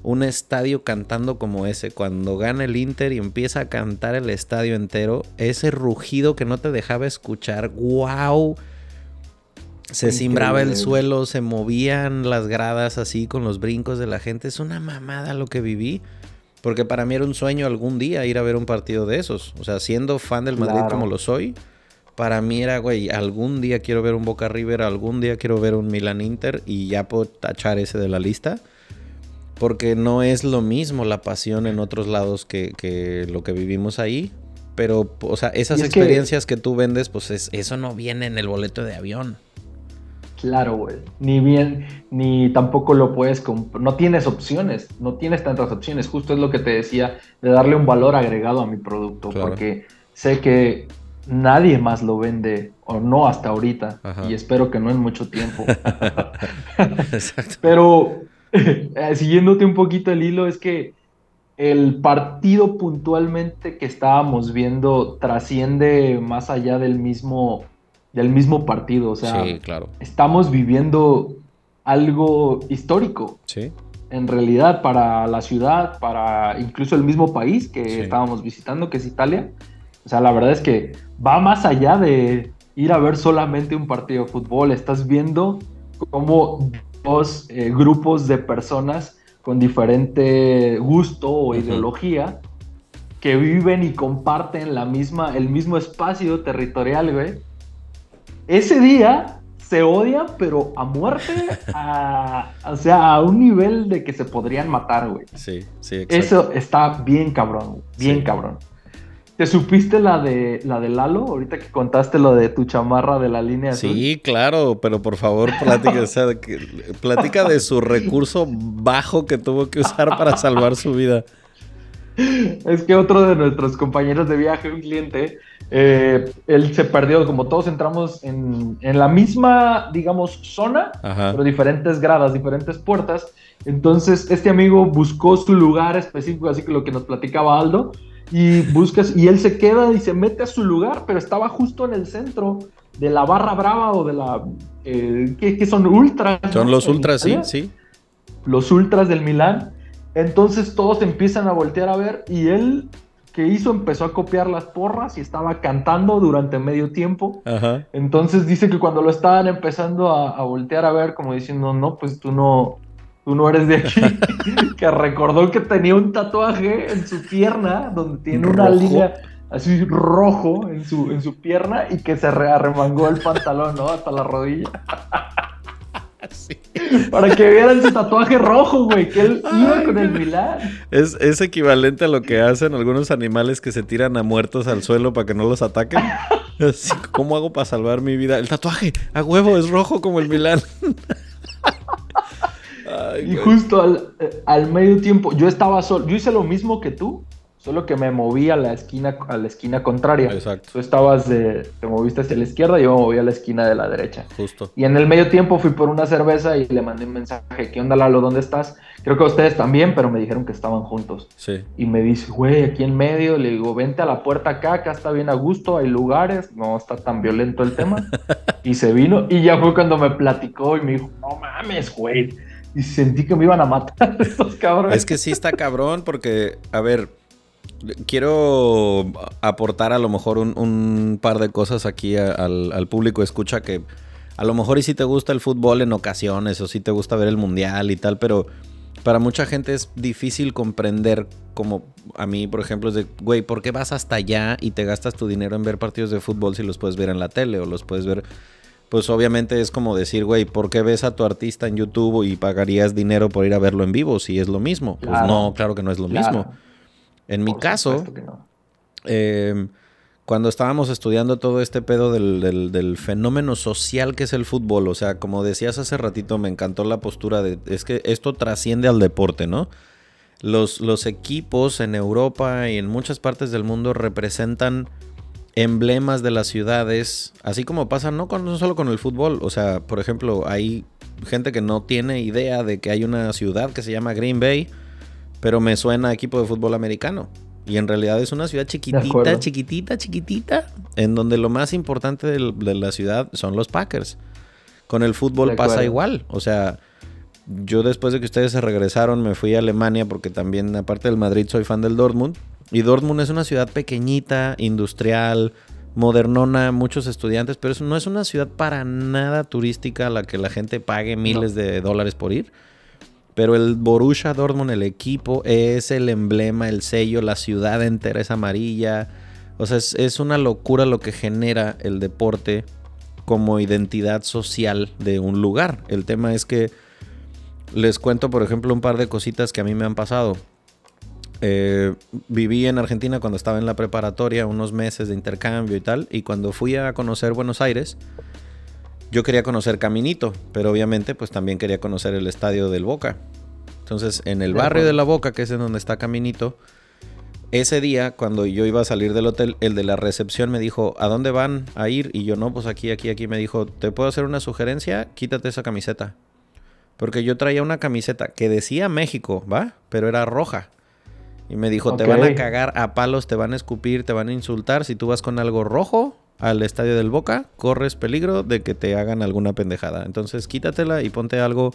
un estadio cantando como ese. Cuando gana el Inter y empieza a cantar el estadio entero, ese rugido que no te dejaba escuchar, wow. Se simbraba el suelo, se movían las gradas así con los brincos de la gente. Es una mamada lo que viví. Porque para mí era un sueño algún día ir a ver un partido de esos. O sea, siendo fan del Madrid como lo soy, para mí era, güey, algún día quiero ver un Boca River, algún día quiero ver un Milan Inter y ya puedo tachar ese de la lista. Porque no es lo mismo la pasión en otros lados que, lo que vivimos ahí. Pero, o sea, esas experiencias que... tú vendes, pues eso no viene en el boleto de avión. Claro, güey. Ni bien, ni tampoco lo puedes No tienes opciones, no tienes tantas opciones. Justo es lo que te decía, de darle un valor agregado a mi producto, porque sé que nadie más lo vende, o no hasta ahorita, y espero que no en mucho tiempo. *laughs* Exacto. *laughs* Pero *laughs* siguiéndote un poquito el hilo, es que el partido puntualmente que estábamos viendo trasciende más allá del mismo del mismo partido. O sea, claro. estamos viviendo algo histórico. Sí. En realidad, para la ciudad, para incluso el mismo país que estábamos visitando, que es Italia. O sea, la verdad es que va más allá de ir a ver solamente un partido de fútbol. Estás viendo cómo dos eh, grupos de personas con diferente gusto o ideología que viven y comparten la misma, el mismo espacio territorial, güey, ese día se odian, pero a muerte, *laughs* o sea, a un nivel de que se podrían matar, güey. Sí, sí, exacto. Eso está bien cabrón, bien cabrón. ¿Te supiste la de la de Lalo? Ahorita que contaste lo de tu chamarra de la línea Sí, claro, pero por favor, platica, o sea, platica de su recurso bajo que tuvo que usar para salvar su vida. Es que otro de nuestros compañeros de viaje, un cliente, eh, él se perdió, como todos entramos en, la misma, digamos, zona, pero diferentes gradas, diferentes puertas. Entonces, este amigo buscó su lugar específico, así que lo que nos platicaba Aldo, y buscas, y él se queda y se mete a su lugar, pero estaba justo en el centro de la barra brava o de la. Eh, ¿qué, son ultras? Son los ultras, sí, sí. Los ultras del Milán. Entonces todos empiezan a voltear a ver y él que hizo empezó a copiar las porras y estaba cantando durante medio tiempo. Entonces dice que cuando lo estaban empezando a, voltear a ver, como diciendo, no, pues tú no, tú no eres de aquí, *laughs* que recordó que tenía un tatuaje en su pierna, donde tiene una línea así rojo en su, en su pierna y que se arremangó el pantalón, ¿no? Hasta la rodilla. *laughs* Para que vieran su tatuaje rojo, güey, que él iba con el Milán. Es, es, equivalente a lo que hacen algunos animales que se tiran a muertos al suelo para que no los ataquen. *laughs* ¿Cómo hago para salvar mi vida? El tatuaje, a huevo, es rojo como el Milán. Y justo al, al medio tiempo, yo estaba solo, yo hice lo mismo que tú, Solo que me moví a la esquina, a la esquina contraria. Exacto. Tú estabas de, te moviste hacia la izquierda yo me moví a la esquina de la derecha. Justo. Y en el medio tiempo fui por una cerveza y le mandé un mensaje, ¿qué onda Lalo? ¿Dónde estás? Creo que ustedes también, pero me dijeron que estaban juntos. Sí. Y me dice, güey, aquí en medio, le digo, vente a la puerta acá, acá está bien a gusto, hay lugares, no está tan violento el tema. *laughs* y se vino y ya fue cuando me platicó y me dijo, no mames, güey. Y sentí que me iban a matar *laughs* estos cabrones. Es que sí está cabrón porque, a ver, quiero aportar a lo mejor un, par de cosas aquí al, público escucha que a lo mejor y si te gusta el fútbol en ocasiones o si te gusta ver el mundial y tal, pero para mucha gente es difícil comprender, como a mí, por ejemplo, es de, güey, ¿por qué vas hasta allá y te gastas tu dinero en ver partidos de fútbol si los puedes ver en la tele o los puedes ver... Pues obviamente es como decir, güey, ¿por qué ves a tu artista en YouTube y pagarías dinero por ir a verlo en vivo si es lo mismo? Pues no, claro que no es lo mismo. En mi caso, eh, cuando estábamos estudiando todo este pedo del, fenómeno social que es el fútbol, o sea, como decías hace ratito, me encantó la postura de, es que esto trasciende al deporte, ¿no? Los, los equipos en Europa y en muchas partes del mundo representan emblemas de las ciudades, así como pasa no, con, no solo con el fútbol, o sea, por ejemplo, hay gente que no tiene idea de que hay una ciudad que se llama Green Bay, pero me suena a equipo de fútbol americano. Y en realidad es una ciudad chiquitita, chiquitita, chiquitita, en donde lo más importante de, la ciudad son los Packers. Con el fútbol pasa igual. O sea, yo después de que ustedes se regresaron me fui a Alemania porque también, aparte del Madrid, soy fan del Dortmund. Y Dortmund es una ciudad pequeñita, industrial, modernona, muchos estudiantes, pero no es una ciudad para nada turística a la que la gente pague miles de dólares por ir. Pero el Borussia Dortmund, el equipo, es el emblema, el sello, la ciudad entera es amarilla. O sea, es, una locura lo que genera el deporte como identidad social de un lugar. El tema es que les cuento, por ejemplo, un par de cositas que a mí me han pasado. Eh, viví en Argentina cuando estaba en la preparatoria, unos meses de intercambio y tal, y cuando fui a conocer Buenos Aires, yo quería conocer Caminito, pero obviamente pues también quería conocer el estadio del Boca. Entonces, en el barrio de la Boca, que es en donde está Caminito, ese día, cuando yo iba a salir del hotel, el de la recepción me dijo, ¿a dónde van a ir? Y yo, no, pues aquí, aquí, aquí. Me dijo, ¿te puedo hacer una sugerencia? Quítate esa camiseta. Porque yo traía una camiseta que decía México, ¿va? Pero era roja. Y me dijo, te van a cagar a palos, te van a escupir, te van a insultar si tú vas con algo rojo al estadio del Boca, corres peligro de que te hagan alguna pendejada. Entonces quítatela y ponte algo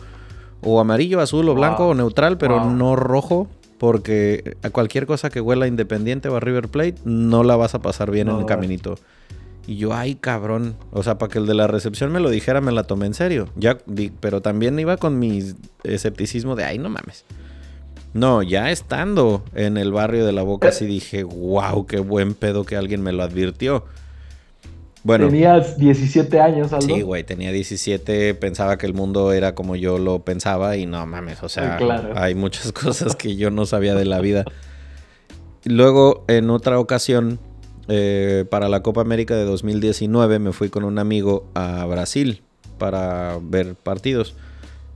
o amarillo, azul o blanco o neutral, pero no rojo, porque a cualquier cosa que huela Independiente o a River Plate no la vas a pasar bien en el caminito. Y yo, ay, cabrón. O sea, para que el de la recepción me lo dijera, me la tomé en serio. Ya, pero también iba con mi escepticismo de, ay, no mames. No, ya estando en el barrio de la Boca, sí dije, wow, qué buen pedo que alguien me lo advirtió. Bueno. Tenías 17 años, Aldo. Sí, güey, tenía 17, pensaba que el mundo era como yo lo pensaba y no mames, o sea, hay muchas *laughs* cosas que yo no sabía de la vida. Luego, en otra ocasión, eh, para la Copa América de 2019, me fui con un amigo a Brasil para ver partidos.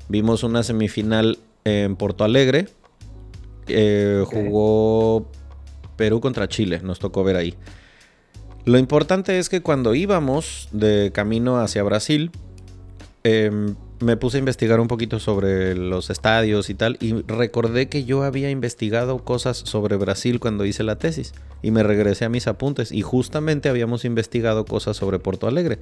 Vimos una semifinal en Porto Alegre. Eh, jugó Perú contra Chile, nos tocó ver ahí. Lo importante es que cuando íbamos de camino hacia Brasil, em, me puse a investigar un poquito sobre los estadios y tal, y recordé que yo había investigado cosas sobre Brasil cuando hice la tesis, y me regresé a mis apuntes, y justamente habíamos investigado cosas sobre Porto Alegre.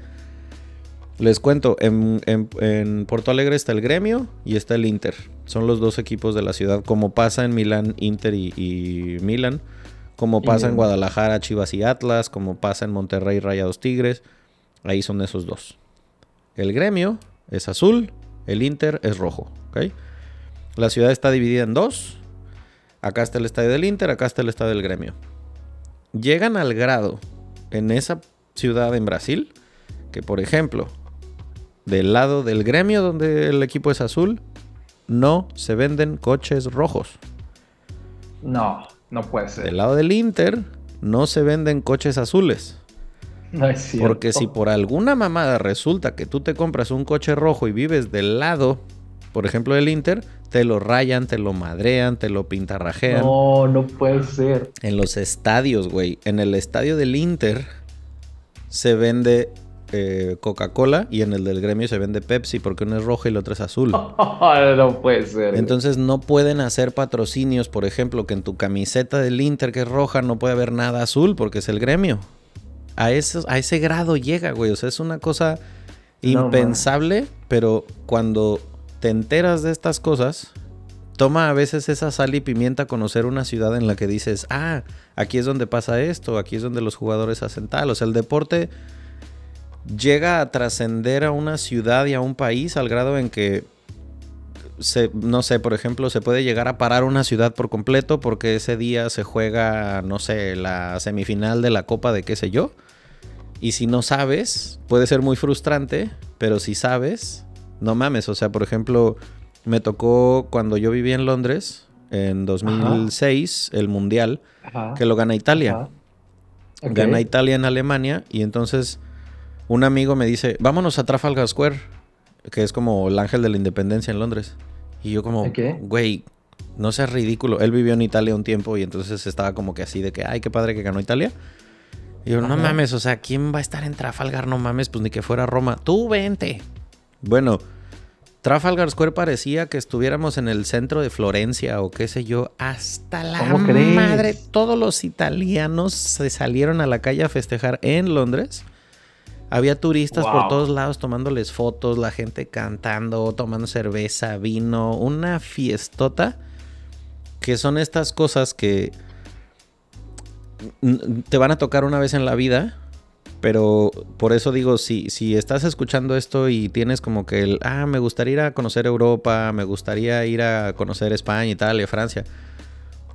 Les cuento, en, en, Porto Alegre está el gremio y está el Inter. Son los dos equipos de la ciudad, como pasa en Milán, Inter y, y Milán como pasa en Guadalajara, Chivas y Atlas, como pasa en Monterrey, Rayados Tigres. Ahí son esos dos. El gremio es azul, el Inter es rojo. La ciudad está dividida en dos. Acá está el estadio del Inter, acá está el estadio del gremio. Llegan al grado en esa ciudad en Brasil que, por ejemplo, del lado del gremio donde el equipo es azul, no se venden coches rojos. No. No puede ser. Del lado del Inter no se venden coches azules. No es cierto. Porque si por alguna mamada resulta que tú te compras un coche rojo y vives del lado, por ejemplo, del Inter, te lo rayan, te lo madrean, te lo pintarrajean. No, no puede ser. En los estadios, güey. En el estadio del Inter se vende eh, Coca-Cola y en el del gremio se vende Pepsi porque uno es rojo y el otro es azul. *laughs* no puede ser. Entonces no pueden hacer patrocinios, por ejemplo, que en tu camiseta del Inter que es roja no puede haber nada azul porque es el gremio. A, eso, a ese grado llega, güey. O sea, es una cosa impensable, pero cuando te enteras de estas cosas, toma a veces esa sal y pimienta conocer una ciudad en la que dices, ah, aquí es donde pasa esto, aquí es donde los jugadores hacen tal. O sea, el deporte llega a trascender a una ciudad y a un país al grado en que se, no sé, por ejemplo, se puede llegar a parar una ciudad por completo porque ese día se juega, no sé, la semifinal de la Copa de qué sé yo. Y si no sabes, puede ser muy frustrante, pero si sabes, no mames. O sea, por ejemplo, me tocó cuando yo vivía en Londres, en 2006, el Mundial, que lo gana Italia. Gana Italia en Alemania y entonces un amigo me dice, vámonos a Trafalgar Square, que es como el ángel de la independencia en Londres. Y yo como, güey, no seas ridículo. Él vivió en Italia un tiempo y entonces estaba como que así de que, ay, qué padre que ganó Italia. Y yo, no mames, o sea, ¿quién va a estar en Trafalgar? No mames, pues ni que fuera Roma. Tú vente. Bueno, Trafalgar Square parecía que estuviéramos en el centro de Florencia o qué sé yo. Hasta la madre, todos los italianos se salieron a la calle a festejar en Londres. Había turistas por todos lados tomándoles fotos, la gente cantando, tomando cerveza, vino, una fiestota. Que son estas cosas que te van a tocar una vez en la vida, pero por eso digo, si, si estás escuchando esto y tienes como que el, ah, me gustaría ir a conocer Europa, me gustaría ir a conocer España, Italia, Francia,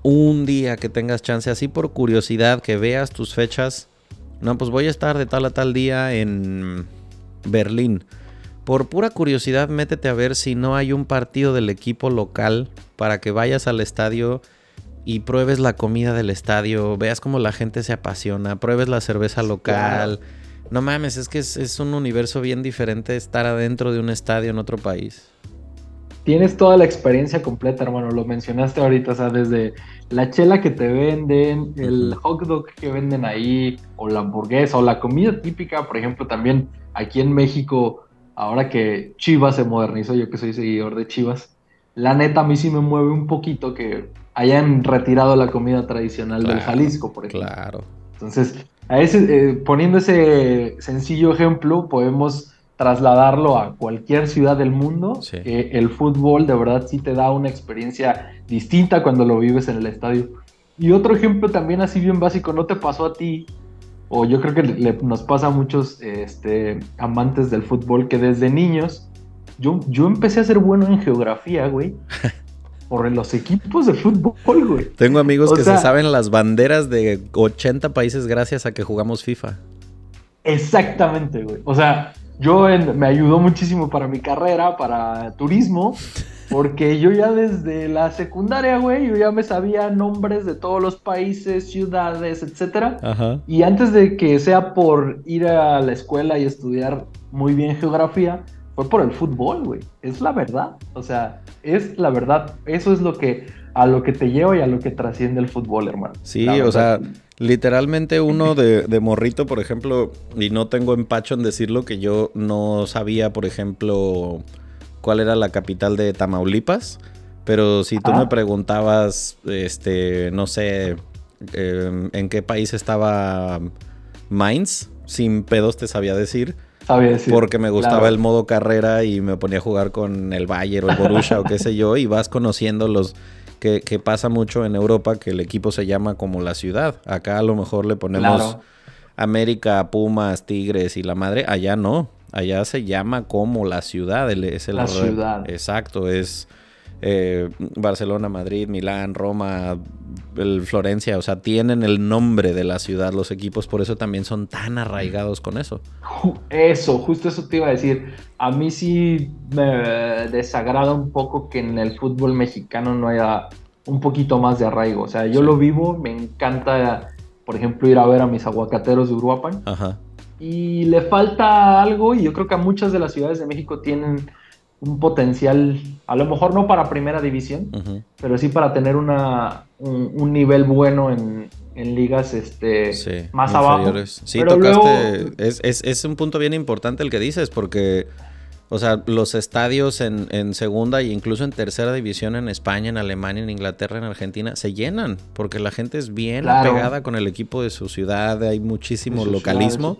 un día que tengas chance, así por curiosidad, que veas tus fechas, no, pues voy a estar de tal a tal día en Berlín. Por pura curiosidad, métete a ver si no hay un partido del equipo local para que vayas al estadio y pruebes la comida del estadio, veas cómo la gente se apasiona, pruebes la cerveza local. No mames, es que es, un universo bien diferente estar adentro de un estadio en otro país. Tienes toda la experiencia completa, hermano. Lo mencionaste ahorita, o sea, desde la chela que te venden, el hot dog que venden ahí, o la hamburguesa, o la comida típica, por ejemplo, también aquí en México, ahora que Chivas se modernizó, yo que soy seguidor de Chivas, la neta a mí sí me mueve un poquito que hayan retirado la comida tradicional del Jalisco, por ejemplo. Claro. Entonces, a ese, eh, poniendo ese sencillo ejemplo, podemos trasladarlo a cualquier ciudad del mundo, que el fútbol de verdad sí te da una experiencia distinta cuando lo vives en el estadio. Y otro ejemplo también así bien básico, ¿no te pasó a ti? O yo creo que nos pasa a muchos este, amantes del fútbol que desde niños, yo, yo empecé a ser bueno en geografía, güey. *laughs* por los equipos de fútbol, güey. Tengo amigos que se saben las banderas de 80 países gracias a que jugamos FIFA. Exactamente, güey. O sea, yo me ayudó muchísimo para mi carrera, para turismo, porque yo ya desde la secundaria, güey, yo ya me sabía nombres de todos los países, ciudades, etcétera. Ajá. Y antes de que sea por ir a la escuela y estudiar muy bien geografía, fue por el fútbol, güey. Es la verdad. O sea, es la verdad. Eso es lo que a lo que te lleva y a lo que trasciende el fútbol, hermano. Sí, o sea, literalmente uno de, de, morrito, por ejemplo, y no tengo empacho en decirlo, que yo no sabía, por ejemplo, cuál era la capital de Tamaulipas. Pero si tú me preguntabas, este, no sé, em, en qué país estaba Mainz, sin pedos te sabía decir. Porque me gustaba el modo carrera y me ponía a jugar con el Bayern o el Borussia o qué sé yo, y vas conociendo los que, pasa mucho en Europa que el equipo se llama como la ciudad. Acá a lo mejor le ponemos América, Pumas, Tigres y la madre. Allá no. Allá se llama como la ciudad. Es el la ciudad. Exacto, es eh, Barcelona, Madrid, Milán, Roma, el Florencia, o sea, tienen el nombre de la ciudad los equipos, por eso también son tan arraigados con eso. Eso, justo eso te iba a decir. A mí sí me desagrada un poco que en el fútbol mexicano no haya un poquito más de arraigo. O sea, yo lo vivo, me encanta, por ejemplo, ir a ver a mis aguacateros de Uruapan. Ajá. Y le falta algo, y yo creo que a muchas de las ciudades de México tienen un potencial, a lo mejor no para primera división, pero sí para tener una, un, nivel bueno en, ligas este, más abajo. Sí, tocaste, es, un punto bien importante el que dices, porque, o sea, los estadios en, segunda e incluso en tercera división en España, en Alemania, en Inglaterra, en Argentina, se llenan, porque la gente es bien apegada con el equipo de su ciudad, hay muchísimo localismo.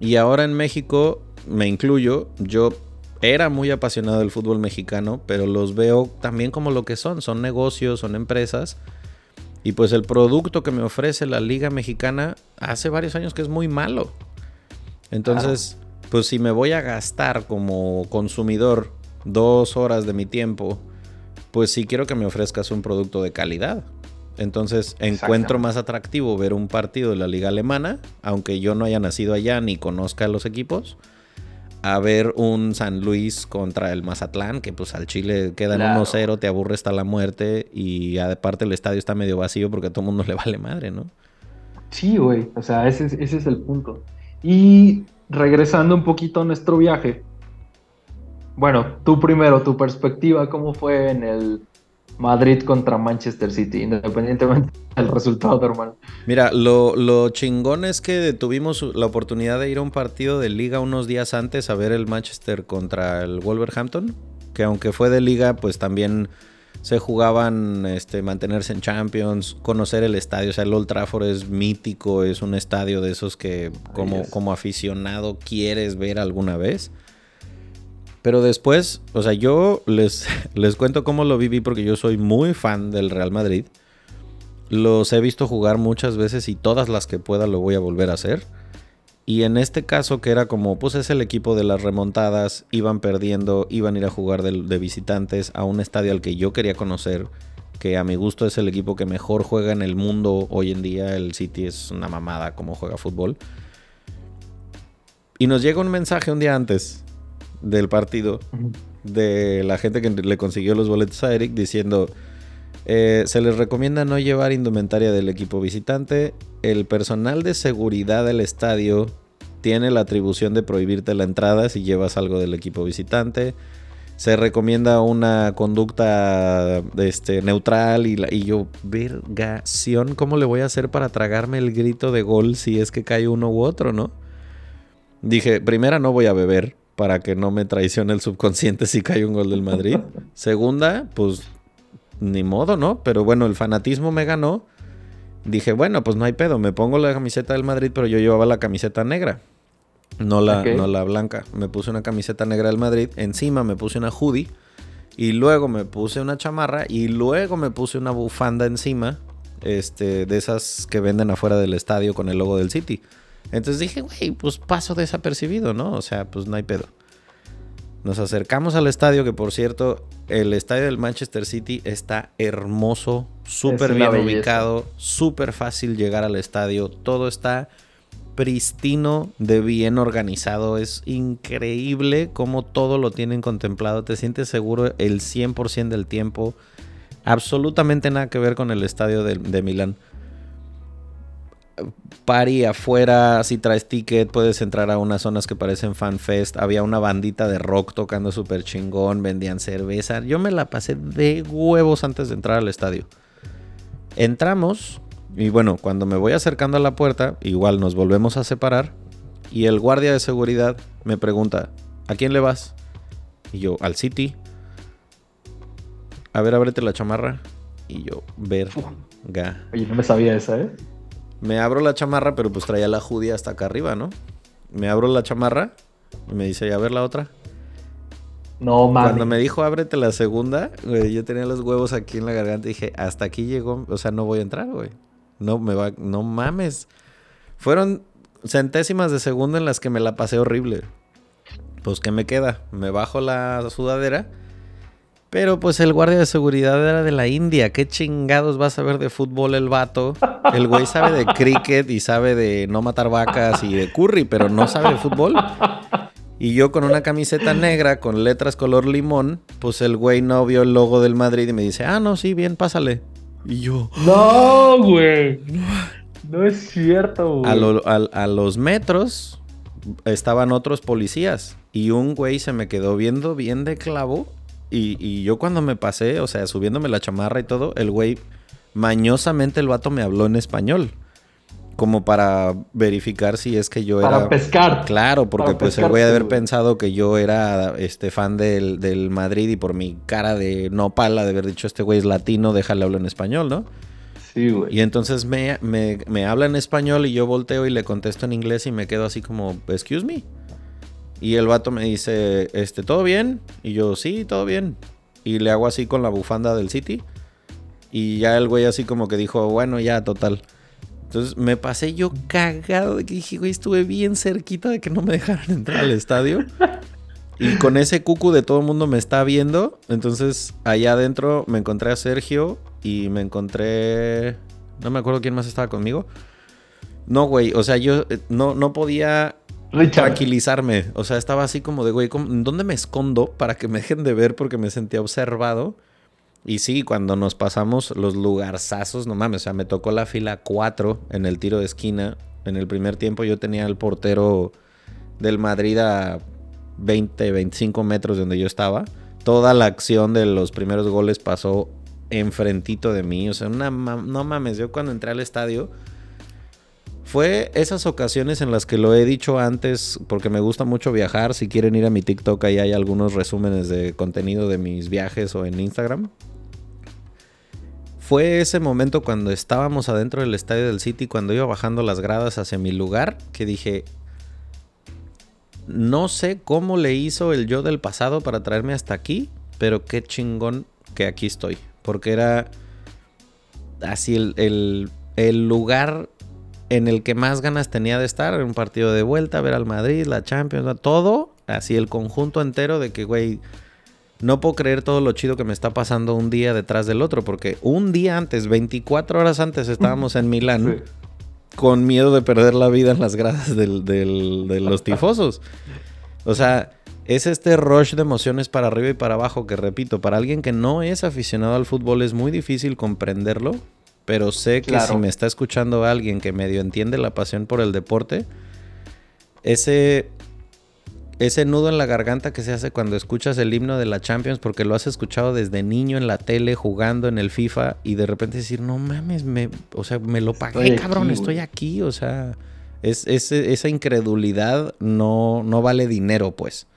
y ahora en México, me incluyo, yo era muy apasionado del fútbol mexicano, pero los veo también como lo que son, son negocios, son empresas. Y pues el producto que me ofrece la Liga Mexicana hace varios años que es muy malo. Entonces, pues si me voy a gastar como consumidor dos horas de mi tiempo, pues sí quiero que me ofrezcas un producto de calidad. Entonces encuentro más atractivo ver un partido de la liga alemana, aunque yo no haya nacido allá ni conozca los equipos, a ver un San Luis contra el Mazatlán, que pues al Chile queda en 1-0, te aburre hasta la muerte y aparte el estadio está medio vacío porque a todo el mundo *laughs* le vale madre, ¿no? Sí, güey, o sea, ese, ese es el punto. Y regresando un poquito a nuestro viaje, bueno, tú primero, tu perspectiva, ¿cómo fue en el Madrid contra Manchester City, independientemente *laughs* del resultado, hermano. Mira, lo, chingón es que tuvimos la oportunidad de ir a un partido de liga unos días antes a ver el Manchester contra el Wolverhampton, que aunque fue de liga, pues también se jugaban este, mantenerse en Champions, conocer el estadio, o sea, el Old Trafford es mítico, es un estadio de esos que como, como aficionado quieres ver alguna vez. Pero después, o sea, yo les, *laughs* les cuento cómo lo viví porque yo soy muy fan del Real Madrid. Los he visto jugar muchas veces y todas las que pueda lo voy a volver a hacer. Y en este caso que era como, pues es el equipo de las remontadas, iban perdiendo, iban a ir a jugar de, de, visitantes a un estadio al que yo quería conocer, que a mi gusto es el equipo que mejor juega en el mundo hoy en día, el City es una mamada como juega fútbol. Y nos llega un mensaje un día antes del partido de la gente que le consiguió los boletos a Eric diciendo eh, se les recomienda no llevar indumentaria del equipo visitante. El personal de seguridad del estadio tiene la atribución de prohibirte la entrada si llevas algo del equipo visitante. Se recomienda una conducta este, neutral y, y yo, vergación, ¿cómo le voy a hacer para tragarme el grito de gol si es que cae uno u otro, no? Dije, primera, no voy a beber para que no me traicione el subconsciente si cae un gol del Madrid. *laughs* Segunda, pues ni modo, ¿no? Pero bueno, el fanatismo me ganó. Dije, bueno, pues no hay pedo, me pongo la camiseta del Madrid, pero yo llevaba la camiseta negra, no la, no la blanca. Me puse una camiseta negra del Madrid, encima me puse una hoodie, y luego me puse una chamarra, y luego me puse una bufanda encima, este, de esas que venden afuera del estadio con el logo del City. Entonces dije, güey, pues paso desapercibido, ¿no? O sea, pues no hay pedo. Nos acercamos al estadio, que por cierto, el estadio del Manchester City está hermoso, súper bien ubicado, súper fácil llegar al estadio, todo está pristino, de bien organizado, es increíble cómo todo lo tienen contemplado, te sientes seguro el 100% del tiempo, absolutamente nada que ver con el estadio de, de Milán party afuera, si traes ticket puedes entrar a unas zonas que parecen fanfest. Había una bandita de rock tocando súper chingón, vendían cerveza. Yo me la pasé de huevos antes de entrar al estadio. Entramos y bueno, cuando me voy acercando a la puerta, igual nos volvemos a separar y el guardia de seguridad me pregunta, ¿a quién le vas? Y yo, al City. A ver, ábrete la chamarra. Y yo, verga. Oye, no me sabía esa, ¿eh? Me abro la chamarra, pero pues traía la judía hasta acá arriba, ¿no? Me abro la chamarra y me dice, a ver la otra. No mames. Cuando me dijo ábrete la segunda, güey, yo tenía los huevos aquí en la garganta y dije, hasta aquí llegó, o sea, no voy a entrar, güey. No me va, no mames. Fueron centésimas de segundo en las que me la pasé horrible. Pues ¿qué me queda? Me bajo la sudadera pero pues el guardia de seguridad era de la India. ¿Qué chingados va a saber de fútbol el vato? El güey sabe de cricket y sabe de no matar vacas y de curry, pero no sabe de fútbol. Y yo con una camiseta negra con letras color limón, pues el güey no vio el logo del Madrid y me dice, ah, no, sí, bien, pásale. Y yo... No, güey. No es cierto, güey. a los metros estaban otros policías y un güey se me quedó viendo bien de clavo y, yo cuando me pasé, o sea, subiéndome la chamarra y todo, el güey, mañosamente el vato me habló en español. Como para verificar si es que yo era. Para pescar. Claro, porque pues el güey de haber pensado que yo era este fan del, del, Madrid y por mi cara de no pala de haber dicho este güey es latino, déjale hablar en español, ¿no? Sí, güey. Y entonces me, me, me habla en español y yo volteo y le contesto en inglés y me quedo así como, excuse me. Y el vato me dice, este, ¿todo bien? Y yo, sí, todo bien. Y le hago así con la bufanda del City. Y ya el güey así como que dijo, bueno, ya, total. Entonces me pasé yo cagado de que dije, güey, estuve bien cerquita de que no me dejaran entrar al estadio. Y con ese cucu de todo el mundo me está viendo. Entonces allá adentro me encontré a Sergio y me encontré... No me acuerdo quién más estaba conmigo. No, güey, o sea, yo eh, no, no podía tranquilizarme. O sea, estaba así como de, güey, ¿dónde me escondo para que me dejen de ver porque me sentía observado? Y sí, cuando nos pasamos los lugarzazos, no mames, o sea, me tocó la fila 4 en el tiro de esquina. En el primer tiempo yo tenía al portero del Madrid a 20, 25 metros de donde yo estaba. Toda la acción de los primeros goles pasó enfrentito de mí. O sea, una, no mames, yo cuando entré al estadio fue esas ocasiones en las que lo he dicho antes, porque me gusta mucho viajar. Si quieren ir a mi TikTok, ahí hay algunos resúmenes de contenido de mis viajes o en Instagram. Fue ese momento cuando estábamos adentro del estadio del City, cuando iba bajando las gradas hacia mi lugar, que dije, no sé cómo le hizo el yo del pasado para traerme hasta aquí, pero qué chingón que aquí estoy. Porque era así el, el lugar en el que más ganas tenía de estar, en un partido de vuelta, ver al Madrid, la Champions, todo, así el conjunto entero de que, güey, no puedo creer todo lo chido que me está pasando un día detrás del otro, porque un día antes, 24 horas antes, estábamos en Milán con miedo de perder la vida en las gradas de los tifosos. O sea, es este rush de emociones para arriba y para abajo que, repito, para alguien que no es aficionado al fútbol es muy difícil comprenderlo pero sé que si me está escuchando alguien que medio entiende la pasión por el deporte, ese, ese nudo en la garganta que se hace cuando escuchas el himno de la Champions, porque lo has escuchado desde niño en la tele, jugando en el FIFA, y de repente decir, no mames, me, o sea, me lo pagué, cabrón, estoy aquí, o sea, es, esa incredulidad no, no vale dinero, pues.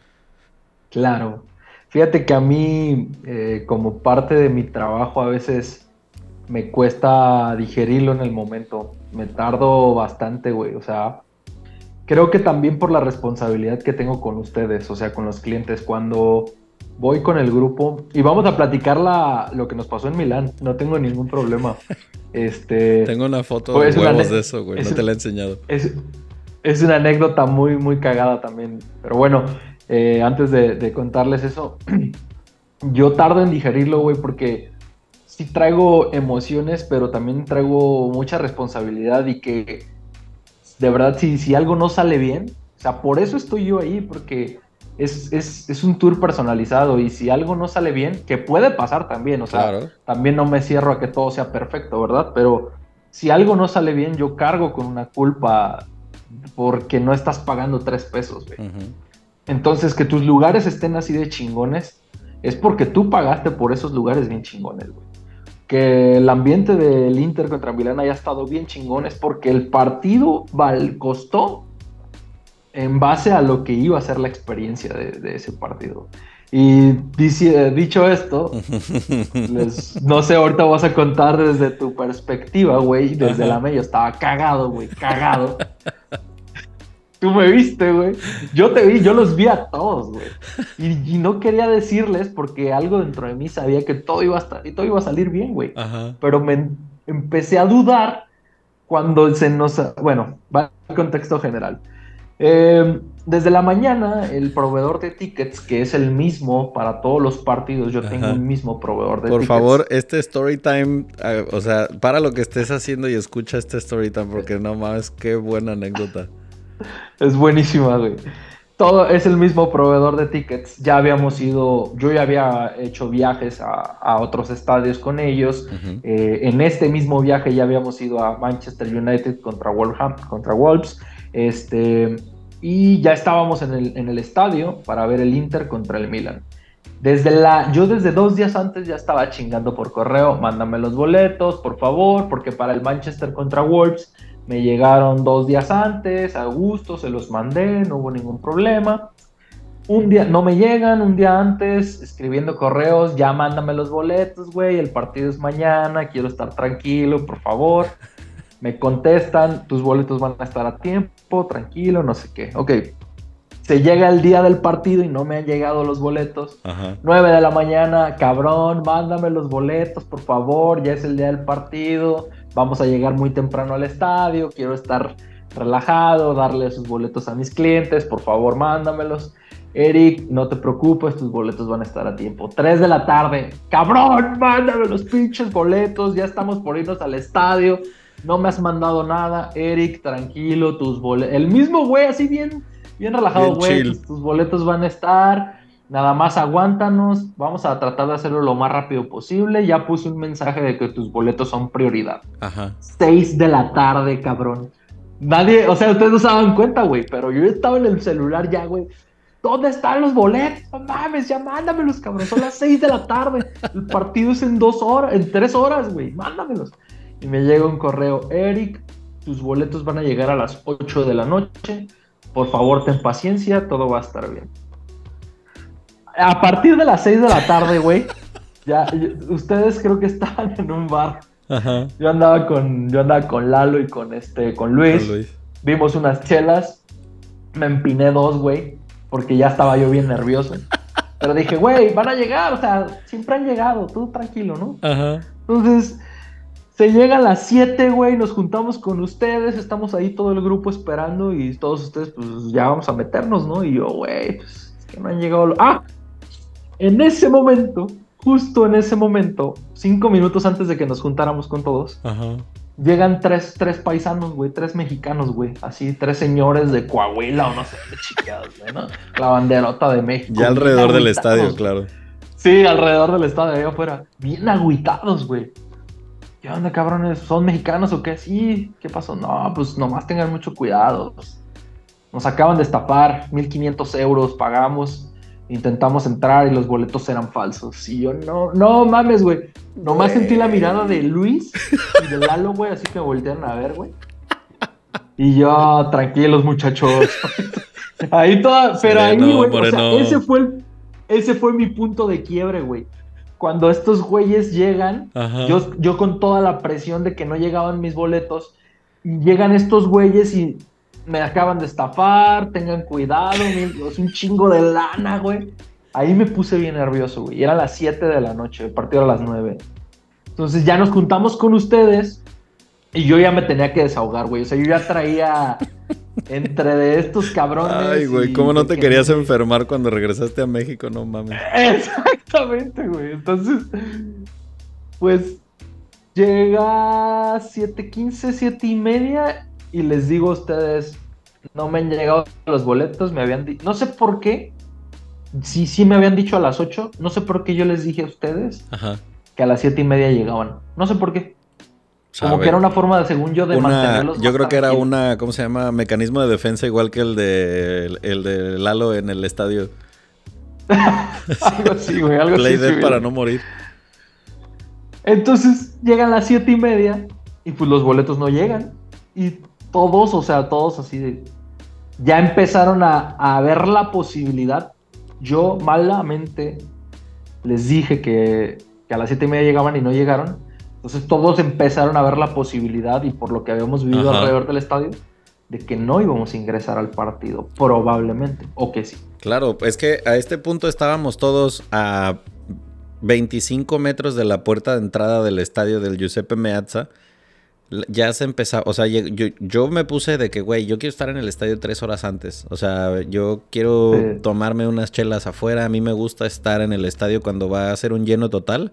Claro. Fíjate que a mí, eh, como parte de mi trabajo, a veces me cuesta digerirlo en el momento. Me tardo bastante, güey. O sea, creo que también por la responsabilidad que tengo con ustedes, o sea, con los clientes. Cuando voy con el grupo y vamos a platicar la, lo que nos pasó en Milán, no tengo ningún problema. *laughs* Este, tengo una foto pues, de huevos de eso, güey. No te la he enseñado. Es, es, una anécdota muy, muy cagada también. Pero bueno, eh, antes de, de contarles eso, *clears throat* yo tardo en digerirlo, güey, porque sí traigo emociones, pero también traigo mucha responsabilidad y que de verdad si, si algo no sale bien, o sea, por eso estoy yo ahí, porque es, es, un tour personalizado y si algo no sale bien, que puede pasar también, o sea, también no me cierro a que todo sea perfecto, ¿verdad? Pero si algo no sale bien, yo cargo con una culpa porque no estás pagando tres pesos, güey. Entonces, que tus lugares estén así de chingones, es porque tú pagaste por esos lugares bien chingones, güey que el ambiente del Inter contra Milán haya estado bien chingón es porque el partido costó en base a lo que iba a ser la experiencia de, ese partido. Y dicho esto, *laughs* no sé, ahorita vas a contar desde tu perspectiva, güey. Desde la media estaba cagado, güey, cagado. *laughs* Tú me viste, güey. Yo te vi, yo los vi a todos, güey. Y, no quería decirles porque algo dentro de mí sabía que todo iba a, estar, y todo iba a salir bien, güey. Pero me empecé a dudar cuando se nos... Bueno, va al contexto general. Em, desde la mañana, el proveedor de tickets, que es el mismo para todos los partidos, yo tengo un mismo proveedor de tickets. Por favor, este story time, ah, o sea, para lo que estés haciendo y escucha este story time, porque no mames, qué buena anécdota. *laughs* es buenísima, güey. Todo es el mismo proveedor de tickets. Ya habíamos ido, yo ya había hecho viajes a, otros estadios con ellos. Eh, en este mismo viaje ya habíamos ido a Manchester United contra Wolverhampton, contra Wolves. Este, y ya estábamos en el, en el estadio para ver el Inter contra el Milan. Desde la, yo desde dos días antes ya estaba chingando por correo, mándame los boletos, por favor, porque para el Manchester contra Wolves me llegaron dos días antes, a gusto, se los mandé, no hubo ningún problema. Un día, no me llegan, un día antes, escribiendo correos, ya mándame los boletos, güey, el partido es mañana, quiero estar tranquilo, por favor. Me contestan, tus boletos van a estar a tiempo, tranquilo, no sé qué. Ok, se llega el día del partido y no me han llegado los boletos. Ajá. 9 de la mañana, cabrón, mándame los boletos, por favor, ya es el día del partido vamos a llegar muy temprano al estadio, quiero estar relajado, darle sus boletos a mis clientes, por favor mándamelos. Eric, no te preocupes, tus boletos van a estar a tiempo. 3 de la tarde, cabrón, mándame los pinches boletos, ya estamos por irnos al estadio, no me has mandado nada. Eric, tranquilo, tus boletos. El mismo güey, así bien, bien relajado, güey, tus, tus boletos van a estar. Nada más aguántanos, vamos a tratar de hacerlo lo más rápido posible. Ya puse un mensaje de que tus boletos son prioridad. Ajá. 6 de la tarde, cabrón. Nadie, o sea, ustedes no se daban cuenta, güey, pero yo estaba en el celular ya, güey. ¿Dónde están los boletos? No mames, ya mándamelos, cabrón. Son las 6 de la tarde. El partido es en dos horas, en tres horas, güey. Mándamelos. Y me llega un correo, Eric, tus boletos van a llegar a las 8 de la noche. Por favor, ten paciencia, todo va a estar bien. A partir de las 6 de la tarde, güey, ya, ustedes creo que estaban en un bar yo andaba con, yo andaba con Lalo y con este, con Luis. Vimos unas chelas. Me empiné dos, güey. Porque ya estaba yo bien nervioso. Pero dije, güey, van a llegar, o sea, siempre han llegado, tú tranquilo, ¿no? Ajá. Entonces, se llega a las 7, güey, nos juntamos con ustedes, estamos ahí todo el grupo esperando y todos ustedes, pues ya vamos a meternos, ¿no? Y yo, güey, pues es que no han llegado. Ah, en ese momento justo en ese momento, cinco minutos antes de que nos juntáramos con todos, llegan tres, tres paisanos, güey, tres mexicanos, güey, así, tres señores de Coahuila o no sé, de chiqueados, güey, ¿no? La banderota de México. Ya alrededor del estadio, claro. Sí, alrededor del estadio, ahí afuera. Bien agüitados, güey. ¿Qué onda, cabrones? ¿Son mexicanos o qué? Sí, ¿qué pasó? No, pues nomás tengan mucho cuidado. Nos acaban de estafar, 1500 euros, pagamos intentamos entrar y los boletos eran falsos. Y yo, no, no mames, güey. Nomás sentí la mirada de Luis y de Lalo, güey, así que voltearon a ver, güey. Y yo, tranquilos, muchachos. *laughs* ahí toda, pero ahí, güey, o sea, ese fue el, ese fue mi punto de quiebre, güey. Cuando estos güeyes llegan, yo, yo con toda la presión de que no llegaban mis boletos, llegan estos güeyes y me acaban de estafar, tengan cuidado, es un chingo de lana, güey. Ahí me puse bien nervioso, güey. Y era las 7 de la noche, el partido a las 9. Entonces ya nos juntamos con ustedes y yo ya me tenía que desahogar, güey. O sea, yo ya traía entre de estos cabrones. Ay, güey, ¿cómo no te querías enfermar cuando regresaste a México? No mames. *laughs* Exactamente, güey. Entonces, pues llega 7:15, 7 y media y les digo a ustedes, no me han llegado los boletos, me habían dicho, no sé por qué, sí, sí me habían dicho a las 8, no sé por qué yo les dije a ustedes que a las 7 y media llegaban, no sé por qué. Como que era una forma de, según yo, de mantenerlos. Yo creo que era una, ¿cómo se llama? Mecanismo de defensa igual que el de, el de Lalo en el estadio. *laughs* algo así, güey, algo Play así. para no morir. Entonces llegan las siete y media y pues los boletos no llegan. Y todos, o sea, todos así de, ya empezaron a, ver la posibilidad. Yo malamente les dije que, a las siete y media llegaban y no llegaron. Entonces todos empezaron a ver la posibilidad y por lo que habíamos vivido alrededor del estadio, de que no íbamos a ingresar al partido, probablemente, o que sí. Claro, es que a este punto estábamos todos a 25 metros de la puerta de entrada del estadio del Giuseppe Meazza ya se empezaba, o sea, yo, me puse de que, güey, yo quiero estar en el estadio tres horas antes. O sea, yo quiero tomarme unas chelas afuera. A mí me gusta estar en el estadio cuando va a ser un lleno total.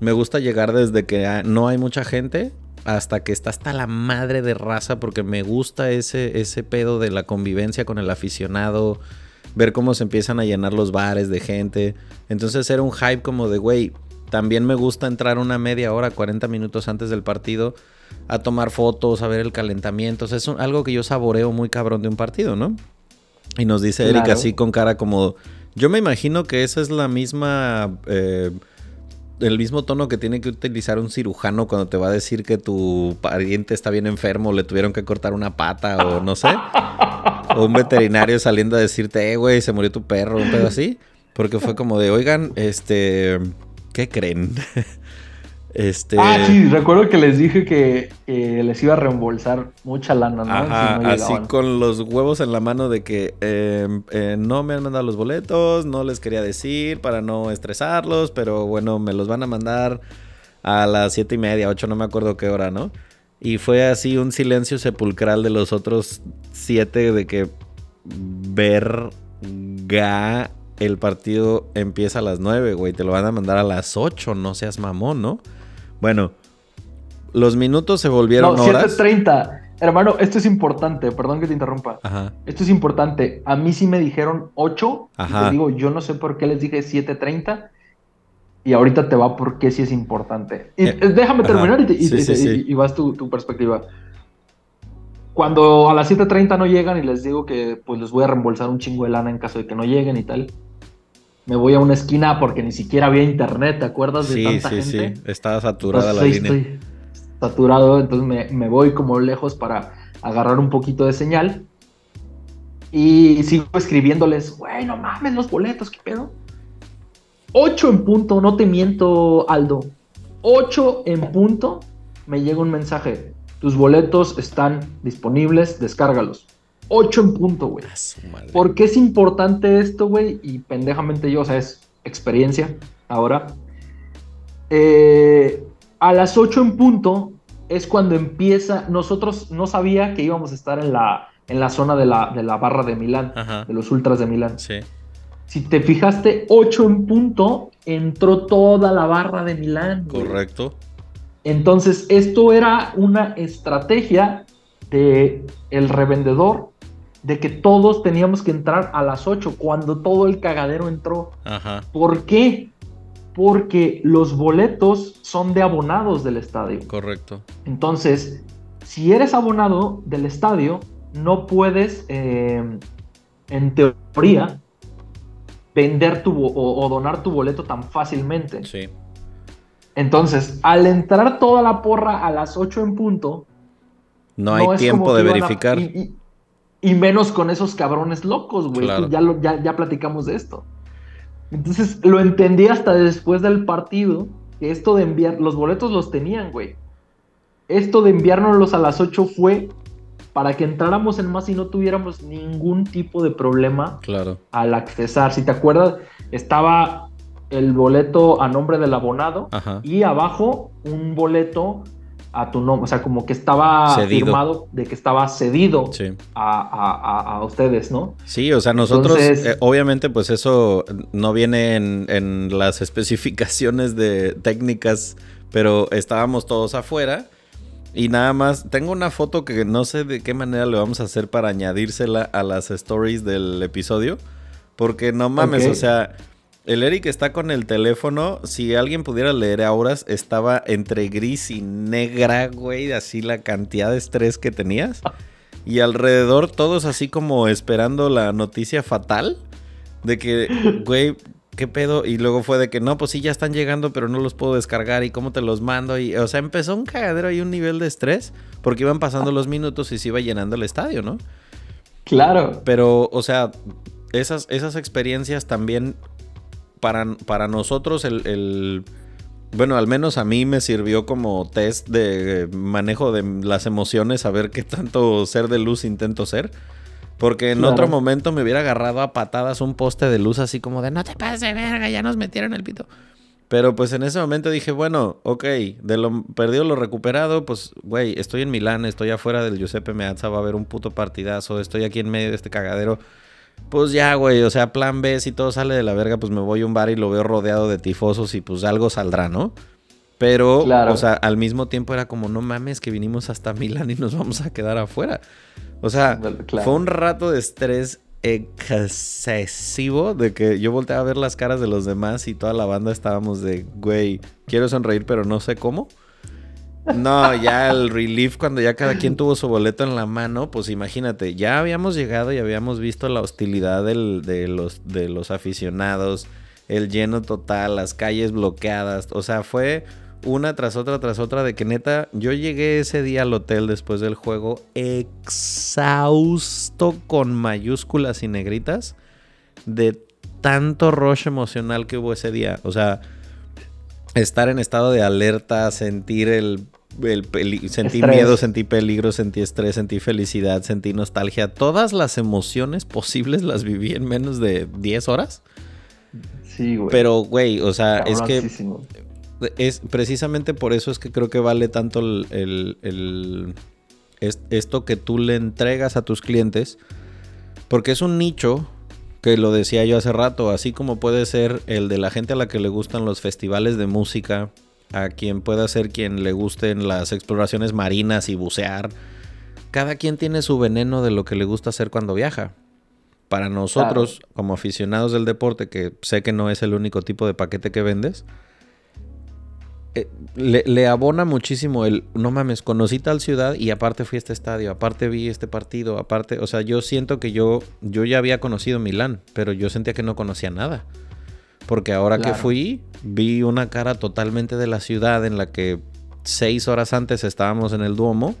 Me gusta llegar desde que no hay mucha gente hasta que está hasta la madre de raza porque me gusta ese, ese pedo de la convivencia con el aficionado, ver cómo se empiezan a llenar los bares de gente. Entonces era un hype como de, güey, también me gusta entrar una media hora, 40 minutos antes del partido a tomar fotos, a ver el calentamiento. O sea, es algo que yo saboreo muy cabrón de un partido, ¿no? Y nos dice Erika así con cara como... Yo me imagino que esa es la misma... Eh, el mismo tono que tiene que utilizar un cirujano cuando te va a decir que tu pariente está bien enfermo, le tuvieron que cortar una pata o no sé. o un veterinario saliendo a decirte, eh, güey, se murió tu perro, un pedo así. Porque fue como de, oigan, este, ¿qué creen? Este... Ah, sí, recuerdo que les dije que les iba a reembolsar mucha lana, ¿no? así con los huevos en la mano de que em, eh, no me han mandado los boletos, no les quería decir para no estresarlos, pero bueno, me los van a mandar a las siete y media, ocho, no me acuerdo qué hora, ¿no? Y fue así un silencio sepulcral de los otros siete de que verga el partido empieza a las nueve, güey. Te lo van a mandar a las ocho, no seas mamón, ¿no? Bueno, los minutos se volvieron no, 7.30. Hermano, esto es importante, perdón que te interrumpa. Ajá. Esto es importante. A mí sí me dijeron 8. Ajá. Y te digo, yo no sé por qué les dije 7.30. Y ahorita te va porque sí es importante. Y, eh, déjame terminar y, vas tu, tu, perspectiva. Cuando a las 7.30 no llegan y les digo que pues les voy a reembolsar un chingo de lana en caso de que no lleguen y tal. Me voy a una esquina porque ni siquiera había internet, ¿te acuerdas de tanta gente? Sí, sí, estaba saturada la línea saturado, entonces me, voy como lejos para agarrar un poquito de señal. Y sigo escribiendo,les güey, no mames los boletos, ¿qué pedo? 8 en punto, no te miento, Aldo. 8 en punto, me llega un mensaje. Tus boletos están disponibles, descárgalos. 8 en punto, güey. ¿Por qué es importante esto, güey? Y pendejamente yo, o sea, es experiencia ahora. Eh, a las 8 en punto es cuando empieza, nosotros no sabía que íbamos a estar en la, en la zona de la, de la barra de Milán, de los ultras de Milán. Sí. Si te fijaste, 8 en punto, entró toda la barra de Milán. Correcto. Entonces, esto era una estrategia de el revendedor de que todos teníamos que entrar a las 8 cuando todo el cagadero entró. Ajá. ¿Por qué? porque los boletos son de abonados del estadio. Correcto. Entonces, si eres abonado del estadio, no puedes, eh, en teoría, vender tu o, donar tu boleto tan fácilmente. Sí. Entonces, al entrar toda la porra a las 8 en punto, no hay tiempo de verificar. y, menos con esos cabrones locos, güey. Ya, ya, ya platicamos de esto. Entonces lo entendí hasta después del partido, que esto de enviar, los boletos los tenían, güey. Esto de enviárnoslos a las 8 fue para que entráramos en más y no tuviéramos ningún tipo de problema claro. al accesar. Si te acuerdas, estaba el boleto a nombre del abonado y abajo un boleto a tu nombre, o sea, como que estaba firmado de que estaba cedido a, ustedes, ¿no? Sí, o sea, nosotros, eh, obviamente, pues eso no viene en, las *laughs* especificaciones de técnicas, pero estábamos todos afuera. Y nada más, tengo una foto que no sé de qué manera le vamos a hacer para añadírsela a las stories del episodio. Porque no mames, o sea, el Eric está con el teléfono. Si alguien pudiera leer auras, estaba entre gris y negra, güey. Así la cantidad de estrés que tenías. Y alrededor todos así como esperando la noticia fatal. De que, güey, ¿qué pedo? Y luego fue de que no, pues sí, ya están llegando, pero no los puedo descargar. ¿Y cómo te los mando? Y, o sea, empezó un cagadero y un nivel de estrés. Porque iban pasando los minutos y se iba llenando el estadio, ¿no? Claro. Pero, o sea, esas, esas experiencias también para, nosotros el, Bueno, al menos a mí me sirvió como test de manejo de las emociones, saber qué tanto ser de luz intento ser. Porque en otro momento me hubiera agarrado a patadas un poste de luz así como de no te pases de verga, ya nos metieron el pito. Pero pues en ese momento dije, bueno, ok, de lo perdido lo recuperado, pues, güey, estoy en Milán, estoy afuera del Giuseppe Meazza, va a haber un puto partidazo, estoy aquí en medio de este cagadero. Pues ya, güey, o sea, plan B, si todo sale de la verga, pues me voy a un bar y lo veo rodeado de tifosos y pues algo saldrá, ¿no? Pero, o sea, al mismo tiempo era como, no mames, que vinimos hasta Milán y nos vamos a quedar afuera. O sea, fue un rato de estrés excesivo de que yo volteaba a ver las caras de los demás y toda la banda estábamos de, güey, quiero sonreír, pero no sé cómo. No, ya el relief cuando ya cada quien tuvo su boleto en la mano, pues imagínate, ya habíamos llegado y habíamos visto la hostilidad de, los, de los aficionados, el lleno total, las calles bloqueadas, o sea, fue una tras otra tras otra de que neta, yo llegué ese día al hotel después del juego exhausto con mayúsculas y negritas de tanto rush emocional que hubo ese día, o sea estar en estado de alerta, sentir el sentí miedo, sentí peligro, sentí estrés, sentí felicidad, sentí nostalgia. Todas las emociones posibles las viví en menos de 10 horas. Sí, güey. Pero, güey, o sea, es que es precisamente por eso es que creo que vale tanto el, esto que tú le entregas a tus clientes, porque es un nicho que lo decía yo hace rato, así como puede ser el de la gente a la que le gustan los festivales de música, a quien pueda ser quien le gusten las exploraciones marinas y bucear. Cada quien tiene su veneno de lo que le gusta hacer cuando viaja. Para nosotros, como aficionados del deporte, que sé que no es el único tipo de paquete que vendes, eh, le, abona muchísimo el, no mames, conocí tal ciudad y aparte fui a este estadio, aparte vi este partido, aparte, o sea, yo siento que yo, yo ya había conocido Milán, pero yo sentía que no conocía nada. Porque ahora que fui, vi una cara totalmente de la ciudad en la que seis horas antes estábamos en el Duomo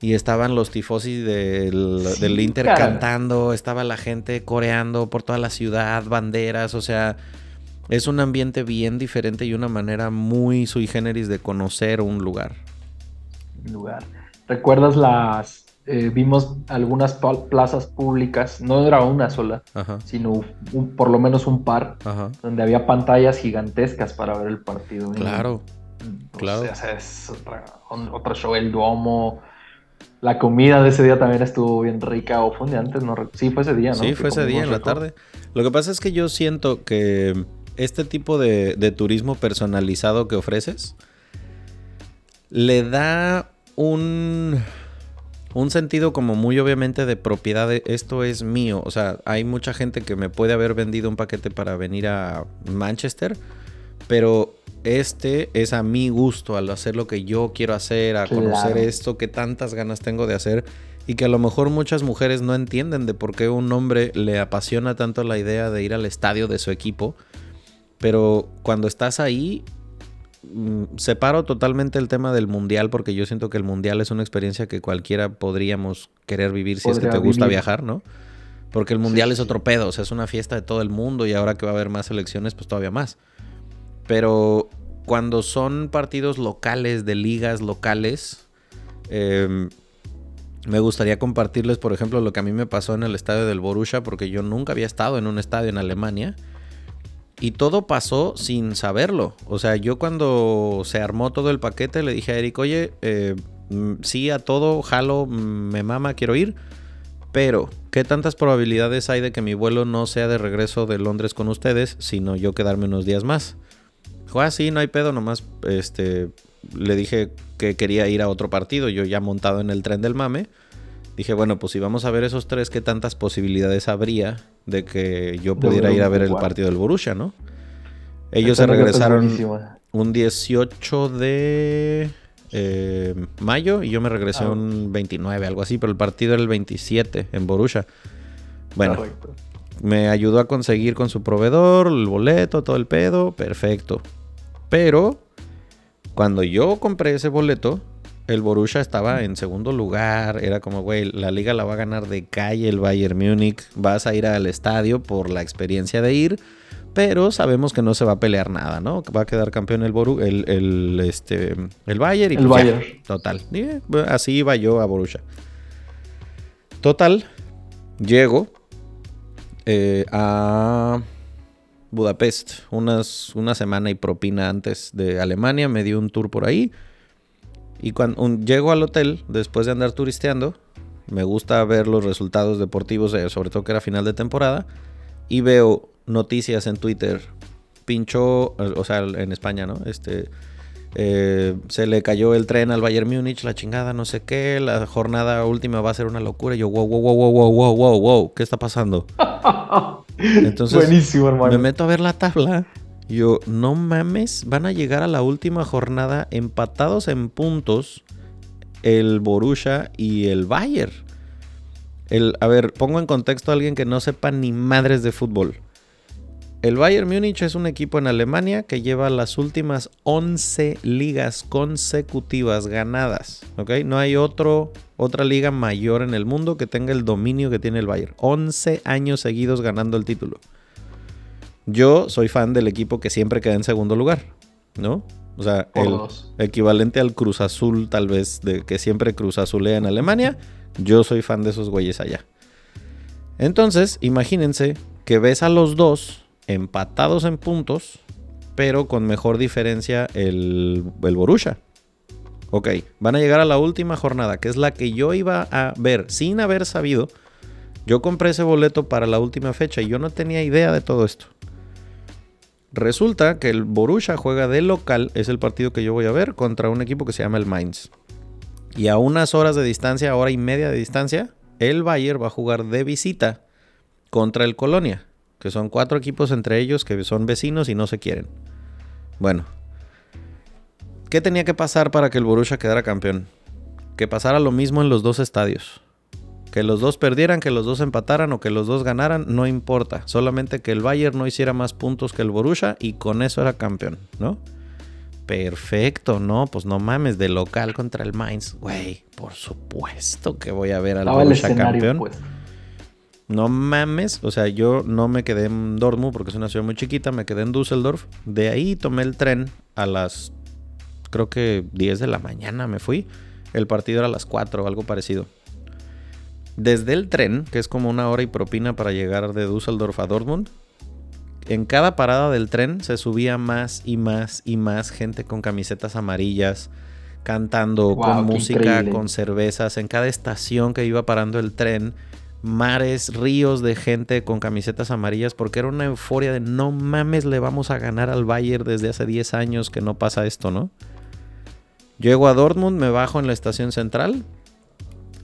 y estaban los tifosis del, Inter cantando, estaba la gente coreando por toda la ciudad, banderas, o sea, es un ambiente bien diferente y una manera muy sui generis de conocer un lugar. Lugar. ¿Recuerdas las... Eh, vimos algunas plazas públicas, no era una sola, sino por lo menos un par, donde había pantallas gigantescas para ver el partido. Claro. claro. es otro show, el Duomo, la comida de ese día también estuvo bien rica o fue antes, no sí fue ese día, ¿no? Sí, fue ese día en la tarde. Lo que pasa es que yo siento que este tipo de, turismo personalizado que ofreces le da un, un sentido como muy obviamente de propiedad de esto es mío. O sea, hay mucha gente que me puede haber vendido un paquete para venir a Manchester, pero este es a mi gusto, al hacer lo que yo quiero hacer, a conocer esto que tantas ganas tengo de hacer y que a lo mejor muchas mujeres no entienden de por qué un hombre le apasiona tanto la idea de ir al estadio de su equipo pero cuando estás ahí, separo totalmente el tema del mundial porque yo siento que el mundial es una experiencia que cualquiera podríamos querer vivir si es que te gusta viajar, ¿no? Porque el mundial es otro pedo, o sea, es una fiesta de todo el mundo y ahora que va a haber más elecciones, pues todavía más. Pero cuando son partidos locales, de ligas locales, em, me gustaría compartirles, por ejemplo, lo que a mí me pasó en el estadio del Borussia, porque yo nunca había estado en un estadio en Alemania. Y todo pasó sin saberlo. O sea, yo cuando se armó todo el paquete le dije a Eric, oye, eh, mm, sí a todo, jalo, me mama, quiero ir. Pero, ¿qué tantas probabilidades hay de que mi vuelo no sea de regreso de Londres con ustedes, sino yo quedarme unos días más? Dijo, ah, sí, no hay pedo, nomás este, le dije que quería ir a otro partido, yo ya montado en el tren del mame. Dije, bueno, pues si vamos a ver esos tres, ¿qué tantas posibilidades habría de que yo pudiera ir a ver el partido del Borussia, ¿no? Ellos se regresaron un 18 de eh, mayo y yo me regresé ah. un 29, algo así, pero el partido era el 27 en Borussia. Bueno, me ayudó a conseguir con su proveedor el boleto, todo el pedo, perfecto. Pero cuando yo compré ese boleto, el Borussia estaba en segundo lugar. Era como, güey, la liga la va a ganar de calle el Bayern Múnich. Vas a ir al estadio por la experiencia de ir. Pero sabemos que no se va a pelear nada, ¿no? Va a quedar campeón el, Boru el, este, el Bayern. Y el pues Bayern. total. así iba yo a Borussia. Total. Llego eh, a Budapest unas, una semana y propina antes de Alemania. Me dio un tour por ahí. Y cuando llego al hotel, después de andar turisteando, me gusta ver los resultados deportivos, eh, sobre todo que era final de temporada, y veo noticias en Twitter. Pinchó, eh, o sea, en España, ¿no? Este, eh, se le cayó el tren al Bayern Múnich, la chingada, no sé qué, la jornada última va a ser una locura. Y yo, wow, wow, wow, wow, wow, wow, wow, wow, ¿qué está pasando? *laughs* Entonces, Buenísimo, hermano. me meto a ver la tabla yo, no mames, van a llegar a la última jornada empatados en puntos el Borussia y el Bayern. El, a ver, pongo en contexto a alguien que no sepa ni madres de fútbol. El Bayern Múnich es un equipo en Alemania que lleva las últimas 11 ligas consecutivas ganadas. No hay otro, otra liga mayor en el mundo que tenga el dominio que tiene el Bayern. 11 años seguidos ganando el título. Yo soy fan del equipo que siempre queda en segundo lugar, ¿no? O sea, el equivalente al Cruz Azul, tal vez, de que siempre Cruz Azulea en Alemania. Yo soy fan de esos güeyes allá. Entonces, imagínense que ves a los dos empatados en puntos pero con mejor diferencia el, el Borussia. Ok, van a llegar a la última jornada, que es la que yo iba a ver sin haber sabido. Yo compré ese boleto para la última fecha y yo no tenía idea de todo esto. Resulta que el Borussia juega de local, es el partido que yo voy a ver, contra un equipo que se llama el Mainz. Y a unas horas de distancia, hora y media de distancia, el Bayern va a jugar de visita contra el Colonia, que son cuatro equipos entre ellos que son vecinos y no se quieren. Bueno, ¿Qué tenía que pasar para que el Borussia quedara campeón? Que pasara lo mismo en los dos estadios. Que los dos perdieran, que los dos empataran o que los dos ganaran, no importa. Solamente que el Bayern no hiciera más puntos que el Borussia y con eso era campeón, ¿no? Perfecto, no, pues no mames, de local contra el Mainz. Güey, por supuesto que voy a ver al Borussia campeón. Pues. No mames, o sea, yo no me quedé en Dortmund porque es una ciudad muy chiquita, me quedé en Düsseldorf. De ahí tomé el tren a las creo que 10 de la mañana me fui. El partido era a las 4 o algo parecido. Desde el tren, que es como una hora y propina para llegar de Düsseldorf a Dortmund, en cada parada del tren se subía más y más y más gente con camisetas amarillas, cantando, con música, con cervezas. En cada estación que iba parando el tren, mares, ríos de gente con camisetas amarillas, porque era una euforia de no mames, le vamos a ganar al Bayern desde hace 10 años que no pasa esto, ¿no? Llego a Dortmund, me bajo en la estación central.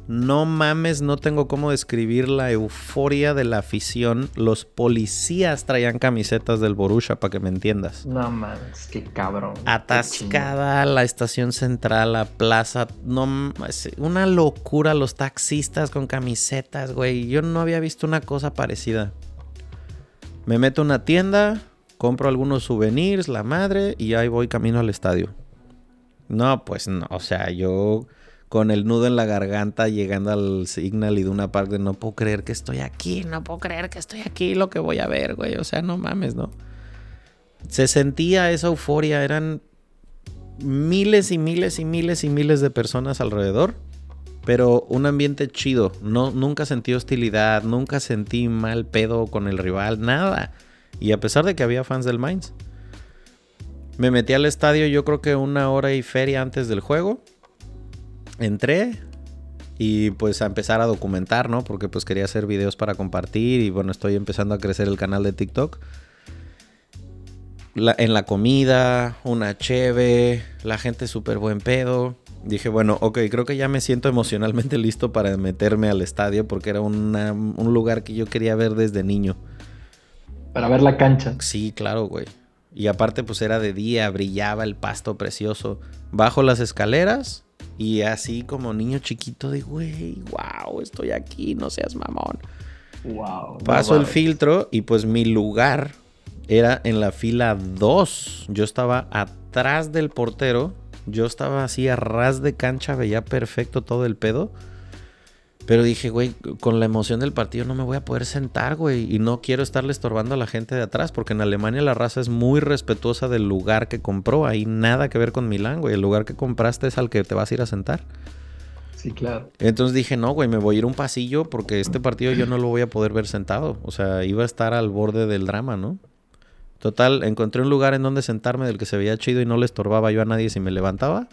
No mames, no tengo cómo describir la euforia de la afición. Los policías traían camisetas del Borussia, para que me entiendas. No mames, qué cabrón. Atascada la estación central, la plaza. No, una locura los taxistas con camisetas, güey. Yo no había visto una cosa parecida. Me meto a una tienda, compro algunos souvenirs, la madre, y ahí voy camino al estadio. No, pues no, o sea, yo con el nudo en la garganta llegando al Signal y de una parte, no puedo creer que estoy aquí, no puedo creer que estoy aquí, lo que voy a ver, güey, o sea, no mames, ¿no? Se sentía esa euforia, eran miles y miles y miles y miles de personas alrededor, pero un ambiente chido, no, nunca sentí hostilidad, nunca sentí mal pedo con el rival, nada. Y a pesar de que había fans del Mainz. Me metí al estadio yo creo que una hora y feria antes del juego. Entré y pues a empezar a documentar, ¿no? Porque pues quería hacer videos para compartir y bueno, estoy empezando a crecer el canal de TikTok. en la comida, una cheve, la gente súper buen pedo. Dije, bueno, ok, creo que ya me siento emocionalmente *laughs* listo para meterme al estadio porque era un lugar que yo quería ver desde niño. Para ver la cancha. Sí, claro, güey. Y aparte pues era de día, brillaba el pasto precioso. Bajo las escaleras y así como niño chiquito de, güey, wow, estoy aquí, no seas mamón. Wow. Paso el filtro y pues mi lugar era en la fila 2. Yo estaba atrás del portero. Yo estaba así a ras de cancha, veía perfecto todo el pedo. Pero dije, güey, con la emoción del partido no me voy a poder sentar, güey. Y no quiero estarle estorbando a la gente de atrás, porque en Alemania la raza es muy respetuosa del lugar que compró. Hay nada que ver con Milán, güey. El lugar que compraste es al que te vas a ir a sentar. Sí, claro. Entonces dije, no, güey, me voy a ir un pasillo porque este partido yo no lo voy a poder ver sentado. O sea, iba a estar al borde del drama, ¿no? Total, encontré un lugar en donde sentarme del que se veía chido y no le estorbaba yo a nadie si me levantaba.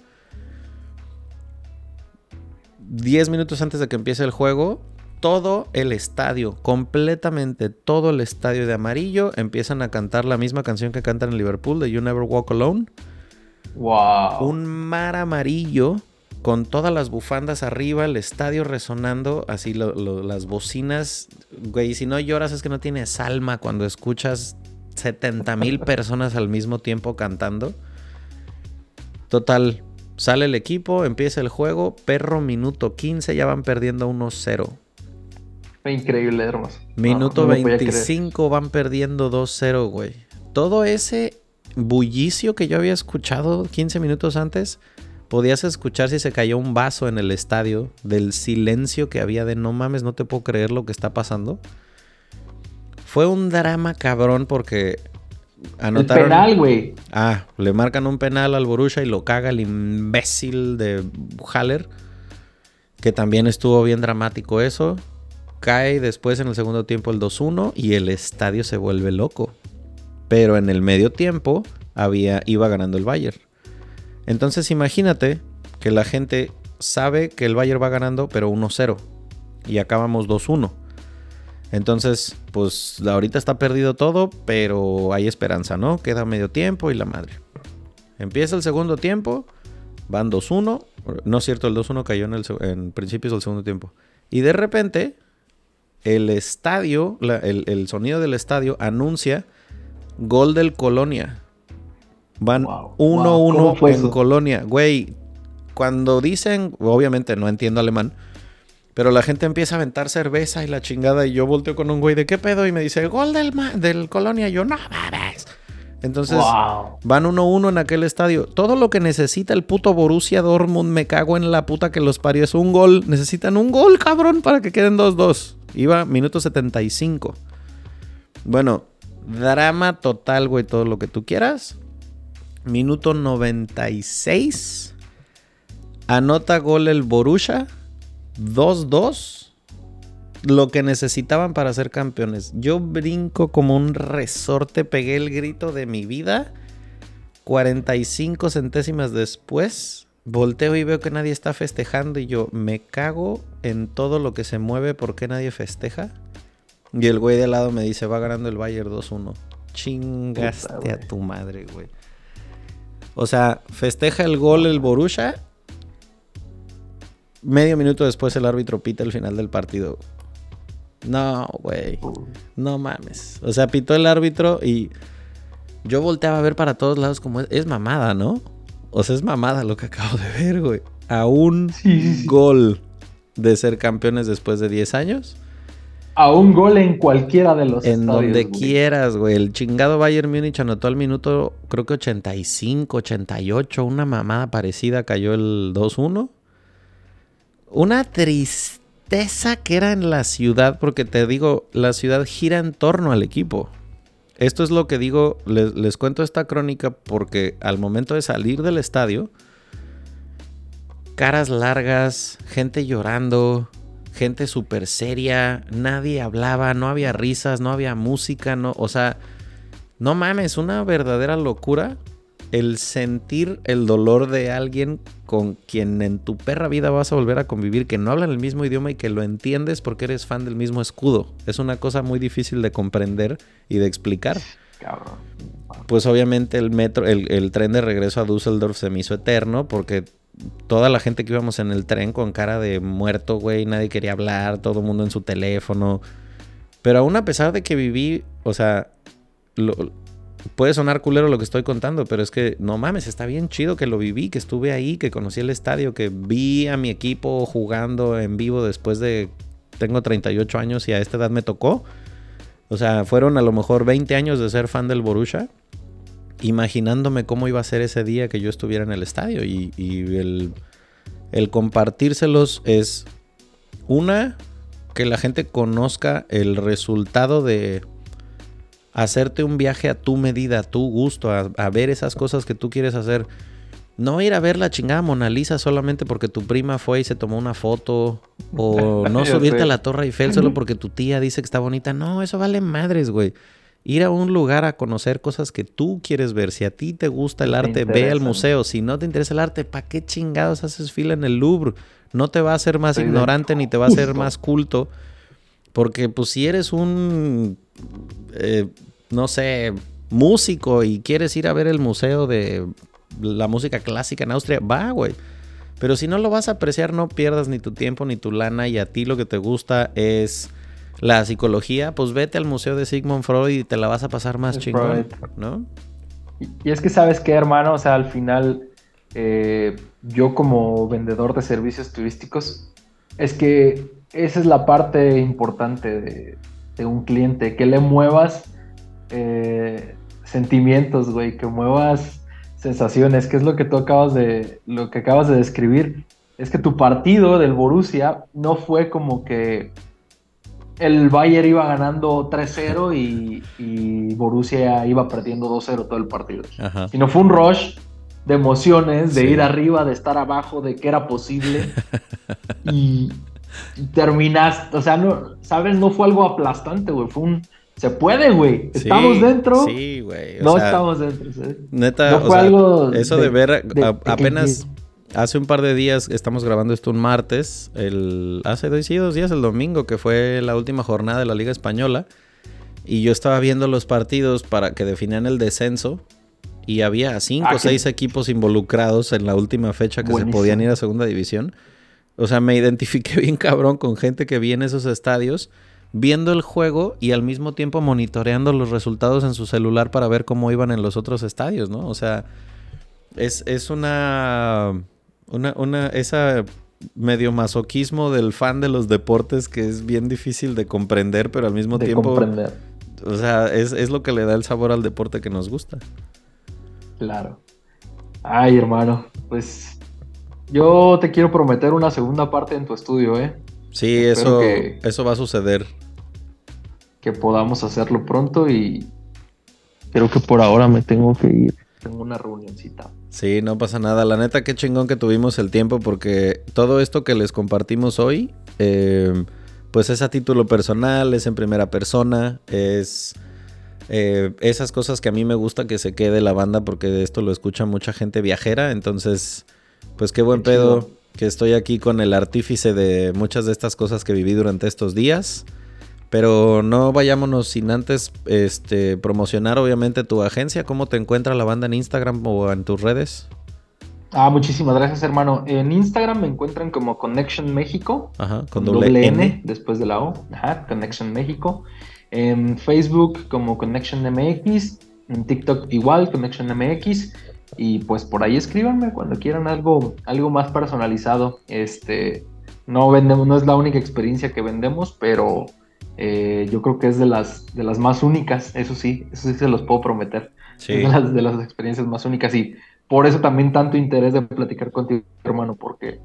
10 minutos antes de que empiece el juego, todo el estadio, completamente todo el estadio de amarillo, empiezan a cantar la misma canción que cantan en Liverpool, de You Never Walk Alone. Wow. Un mar amarillo con todas las bufandas arriba, el estadio resonando, así las bocinas. Güey, si no lloras es que no tienes alma cuando escuchas 70 mil personas al mismo tiempo cantando. Total, Sale el equipo, empieza el juego, perro minuto 15, ya van perdiendo 1-0. Increíble, hermoso. Minuto 25 van perdiendo 2-0, güey. Todo ese bullicio que yo había escuchado 15 minutos antes, podías escuchar si se cayó un vaso en el estadio, del silencio que había de no mames, no te puedo creer lo que está pasando. Fue un drama cabrón porque Anotaron... El penal, güey. Ah, le marcan un penal al Borussia y lo caga el imbécil de Haller. Que también estuvo bien dramático eso. Cae después en el segundo tiempo el 2-1 y el estadio se vuelve loco. Pero en el medio tiempo, había, iba ganando el Bayern. Entonces imagínate que la gente sabe que el Bayern va ganando, pero 1-0. Y acabamos 2-1. Entonces, pues ahorita está perdido todo, pero hay esperanza, ¿no? Queda medio tiempo y la madre. Empieza el segundo tiempo, van 2-1. No es cierto, el 2-1 cayó en, el, en principios del segundo tiempo. Y de repente, el estadio, el, el, sonido del estadio anuncia gol del Colonia. Van 1-1 en Colonia. Güey, cuando dicen, obviamente no entiendo alemán, pero la gente empieza a aventar cerveza y la chingada y yo volteo con un güey de qué pedo y me dice, gol del, del Colonia. yo, no mames. Entonces van 1-1 en aquel estadio. Todo lo que necesita el puto Borussia Dortmund, me cago en la puta que los parió, es un gol. Necesitan un gol, cabrón, para que queden 2-2. Iba minuto 75. Bueno, drama total, güey, todo lo que tú quieras. Minuto 96. Anota gol el Borussia. 2-2 lo que necesitaban para ser campeones. Yo brinco como un resorte, pegué el grito de mi vida. 45 centésimas después, volteo y veo que nadie está festejando y yo me cago en todo lo que se mueve, ¿por qué nadie festeja? Y el güey de al lado me dice, va ganando el Bayern 2-1. Chingaste a tu madre, güey. O sea, festeja el gol el Borussia. Medio minuto después el árbitro pita el final del partido. No, güey. No mames. O sea, pitó el árbitro y yo volteaba a ver para todos lados como es, mamada, ¿no? O sea, es mamada lo que acabo de ver, güey. A un gol de ser campeones después de 10 años. A un gol en cualquiera de los En donde quieras, güey. El chingado Bayern Múnich anotó al minuto, creo que 85, 88. Una mamada parecida cayó el 2-1. Una tristeza que era en la ciudad, porque te digo, la ciudad gira en torno al equipo. Esto es lo que digo, les, cuento esta crónica porque al momento de salir del estadio, caras largas, gente llorando, gente súper seria, nadie hablaba, no había risas, no había música, no, o sea, no mames, una verdadera locura el sentir el dolor de alguien con quien en tu perra vida vas a volver a convivir, que no hablan el mismo idioma y que lo entiendes porque eres fan del mismo escudo. Es una cosa muy difícil de comprender y de explicar. Pues obviamente el metro, el, tren de regreso a Düsseldorf se me hizo eterno porque toda la gente que íbamos en el tren con cara de muerto, güey, nadie quería hablar, todo el mundo en su teléfono. Pero aún a pesar de que viví, o sea, lo, puede sonar culero lo que estoy contando, pero es que no mames, está bien chido que lo viví, que estuve ahí, que conocí el estadio, que vi a mi equipo jugando en vivo después de. Tengo 38 años y a esta edad me tocó. O sea, fueron a lo mejor 20 años de ser fan del Borussia, imaginándome cómo iba a ser ese día que yo estuviera en el estadio. Y, el, el compartírselos es una, que la gente conozca el resultado de hacerte un viaje a tu medida, a tu gusto, a, ver esas cosas que tú quieres hacer. No ir a ver la chingada Mona Lisa solamente porque tu prima fue y se tomó una foto. O *laughs* no subirte a la Torre Eiffel solo porque tu tía dice que está bonita. No, eso vale madres, güey. Ir a un lugar a conocer cosas que tú quieres ver. Si a ti te gusta el arte, ve al museo. Si no te interesa el arte, ¿para qué chingados haces fila en el Louvre? No te va a hacer más ignorante ni te va a hacer más culto. Porque pues si eres un eh, no sé, músico y quieres ir a ver el museo de la música clásica en Austria, va, güey. Pero si no lo vas a apreciar, no pierdas ni tu tiempo ni tu lana y a ti lo que te gusta es la psicología, pues vete al museo de Sigmund Freud y te la vas a pasar más chingón, ¿no? Y, es que sabes qué, hermano, o sea, al final eh, yo como vendedor de servicios turísticos, es que esa es la parte importante de, de un cliente, que le muevas eh, sentimientos, güey, que muevas sensaciones, que es lo que tú acabas de, lo que acabas de describir. Es que tu partido del Borussia no fue como que el Bayern iba ganando 3-0 y, Borussia iba perdiendo 2-0 todo el partido. Sino fue un rush de emociones, de ir arriba, de estar abajo, de que era posible. *laughs* y, terminaste, o sea, no, ¿sabes? No fue algo aplastante, güey. Fue un, se puede, güey. ¿Estamos dentro? Sí, güey. No estamos dentro. ¿sí? Neta, no fue algo eso de, ver apenas hace un par de días, estamos grabando esto un martes, el, hace dos, sí, dos días, el domingo, que fue la última jornada de la Liga Española. Y yo estaba viendo los partidos para que definían el descenso. Y había cinco o ah, seis equipos involucrados en la última fecha que se podían ir a segunda división. O sea, me identifiqué *laughs* bien cabrón con gente que vi en esos estadios viendo el juego y al mismo tiempo monitoreando los resultados en su celular para ver cómo iban en los otros estadios, ¿no? O sea, es, es una, una, una, esa medio masoquismo del fan de los deportes que es bien difícil de comprender, pero al mismo de tiempo... Comprender. O sea, es, es lo que le da el sabor al deporte que nos gusta. Claro. Ay, hermano, pues yo te quiero prometer una segunda parte en tu estudio, ¿eh? Sí, eso, eso va a suceder que podamos hacerlo pronto y creo que por ahora me tengo que ir. Tengo una reunioncita. Sí, no pasa nada. La neta, qué chingón que tuvimos el tiempo porque todo esto que les compartimos hoy, eh, pues es a título personal, es en primera persona, es eh, esas cosas que a mí me gusta que se quede la banda porque esto lo escucha mucha gente viajera. Entonces, pues qué buen pedo que estoy aquí con el artífice de muchas de estas cosas que viví durante estos días. Pero no vayámonos sin antes este, promocionar obviamente tu agencia. ¿Cómo te encuentra la banda en Instagram o en tus redes? Ah, muchísimas gracias, hermano. En Instagram me encuentran como Connection México. Ajá, con, doble N, después de la O. Ajá, Connection México. En Facebook como Connection MX. En TikTok igual, Connection MX. Y pues por ahí escríbanme cuando quieran algo, algo más personalizado. Este, no vendemos, no es la única experiencia que vendemos, pero eh, yo creo que es de las, de las más únicas, eso sí, eso sí se los puedo prometer. de las, de las experiencias más únicas y por eso también tanto interés de platicar contigo, hermano, porque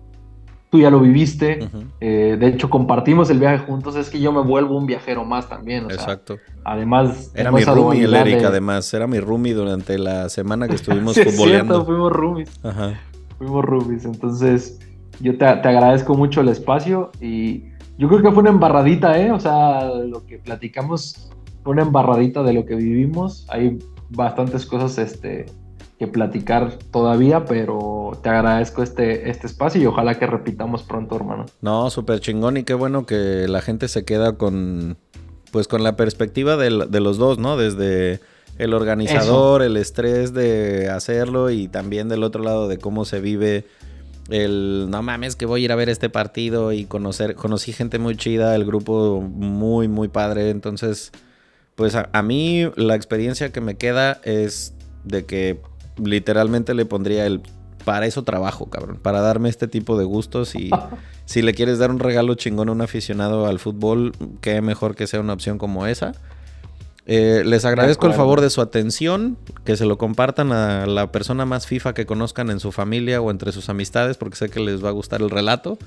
tú ya lo viviste, eh, de hecho compartimos el viaje juntos, es que yo me vuelvo un viajero más también. Exacto. además... Era mi roomie el Eric, además, era mi roomie durante la semana que *laughs* estuvimos sí, futboleando. fuimos roomies. Ajá. Fuimos roomies, entonces yo te, te agradezco mucho el espacio y yo creo que fue una embarradita, ¿eh? O sea, lo que platicamos fue una embarradita de lo que vivimos. Hay bastantes cosas este, que platicar todavía, pero te agradezco este, este espacio y ojalá que repitamos pronto, hermano. No, súper chingón y qué bueno que la gente se queda con, pues con la perspectiva de, los dos, ¿no? Desde el organizador, el estrés de hacerlo y también del otro lado de cómo se vive el no mames que voy a ir a ver este partido y conocer, conocí gente muy chida, el grupo muy, muy padre. Entonces, pues a, mí la experiencia que me queda es de que literalmente le pondría el para eso trabajo, cabrón, para darme este tipo de gustos y *laughs* si le quieres dar un regalo chingón a un aficionado al fútbol, qué mejor que sea una opción como esa. Eh, les agradezco el favor de su atención, que se lo compartan a la persona más FIFA que conozcan en su familia o entre sus amistades, porque sé que les va a gustar el relato.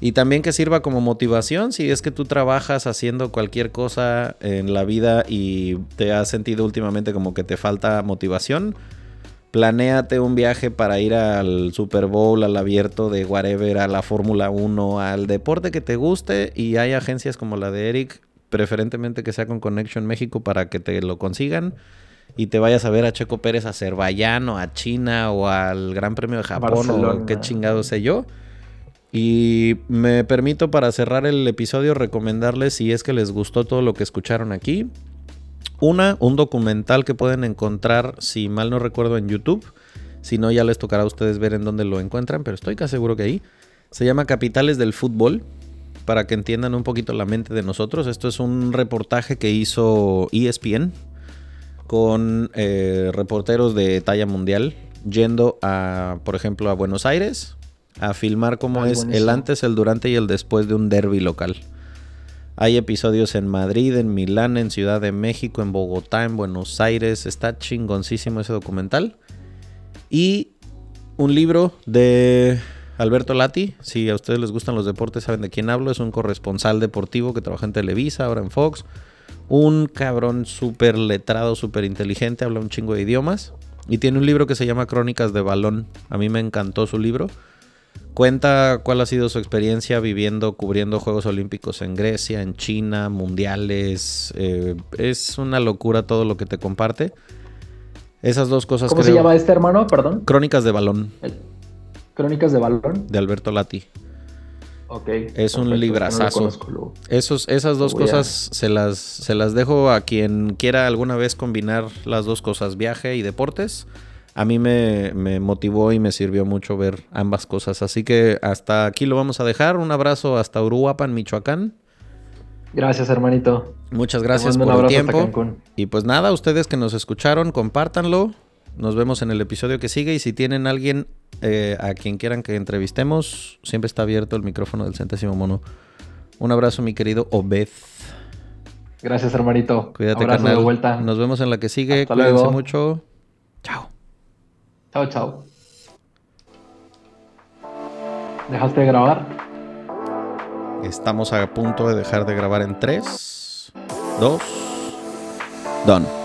Y también que sirva como motivación si es que tú trabajas haciendo cualquier cosa en la vida y te has sentido últimamente como que te falta motivación. Planéate un viaje para ir al Super Bowl, al abierto de whatever, a la Fórmula 1, al deporte que te guste. Y hay agencias como la de Eric preferentemente que sea con Connection México para que te lo consigan y te vayas a ver a Checo Pérez a Azerbaiyán o a China o al Gran Premio de Japón o qué chingado sé yo. Y me permito para cerrar el episodio recomendarles si es que les gustó todo lo que escucharon aquí. Una, un documental que pueden encontrar, si mal no recuerdo, en YouTube. Si no, ya les tocará a ustedes ver en dónde lo encuentran, pero estoy casi seguro que ahí. Se llama Capitales del Fútbol para que entiendan un poquito la mente de nosotros. Esto es un reportaje que hizo ESPN con eh, reporteros de talla mundial yendo a, por ejemplo, a Buenos Aires a filmar cómo es el antes, el durante y el después de un derby local. Hay episodios en Madrid, en Milán, en Ciudad de México, en Bogotá, en Buenos Aires. Está chingoncísimo ese documental. Y un libro de Alberto Lati, si a ustedes les gustan los deportes, saben de quién hablo. Es un corresponsal deportivo que trabaja en Televisa, ahora en Fox. Un cabrón súper letrado, súper inteligente, habla un chingo de idiomas. Y tiene un libro que se llama Crónicas de Balón. A mí me encantó su libro. Cuenta cuál ha sido su experiencia viviendo, cubriendo Juegos Olímpicos en Grecia, en China, mundiales. Eh, es una locura todo lo que te comparte. Esas dos cosas. ¿Cómo se llama este hermano? Perdón. Crónicas de Balón. Crónicas de Balón. De Alberto Lati. Ok. Es un librazazo. Esos, esas dos cosas se, las, se las dejo a quien quiera alguna vez combinar las dos cosas, viaje y deportes a mí me, motivó y me sirvió mucho ver ambas cosas. Así que hasta aquí lo vamos a dejar. Un abrazo hasta Uruapan, Michoacán. Gracias, hermanito. Muchas gracias por el tiempo. Y pues nada, ustedes que nos escucharon, compártanlo. Nos vemos en el episodio que sigue. Y si tienen alguien eh, a quien quieran que entrevistemos, siempre está abierto el micrófono del centésimo mono. Un abrazo, mi querido Obed. Gracias, hermanito. Cuídate, abrazo De vuelta. Nos vemos en la que sigue. Cuídense mucho. Chao. Chao, chao. ¿Dejaste de grabar? Estamos a punto de dejar de grabar en 3, 2, done.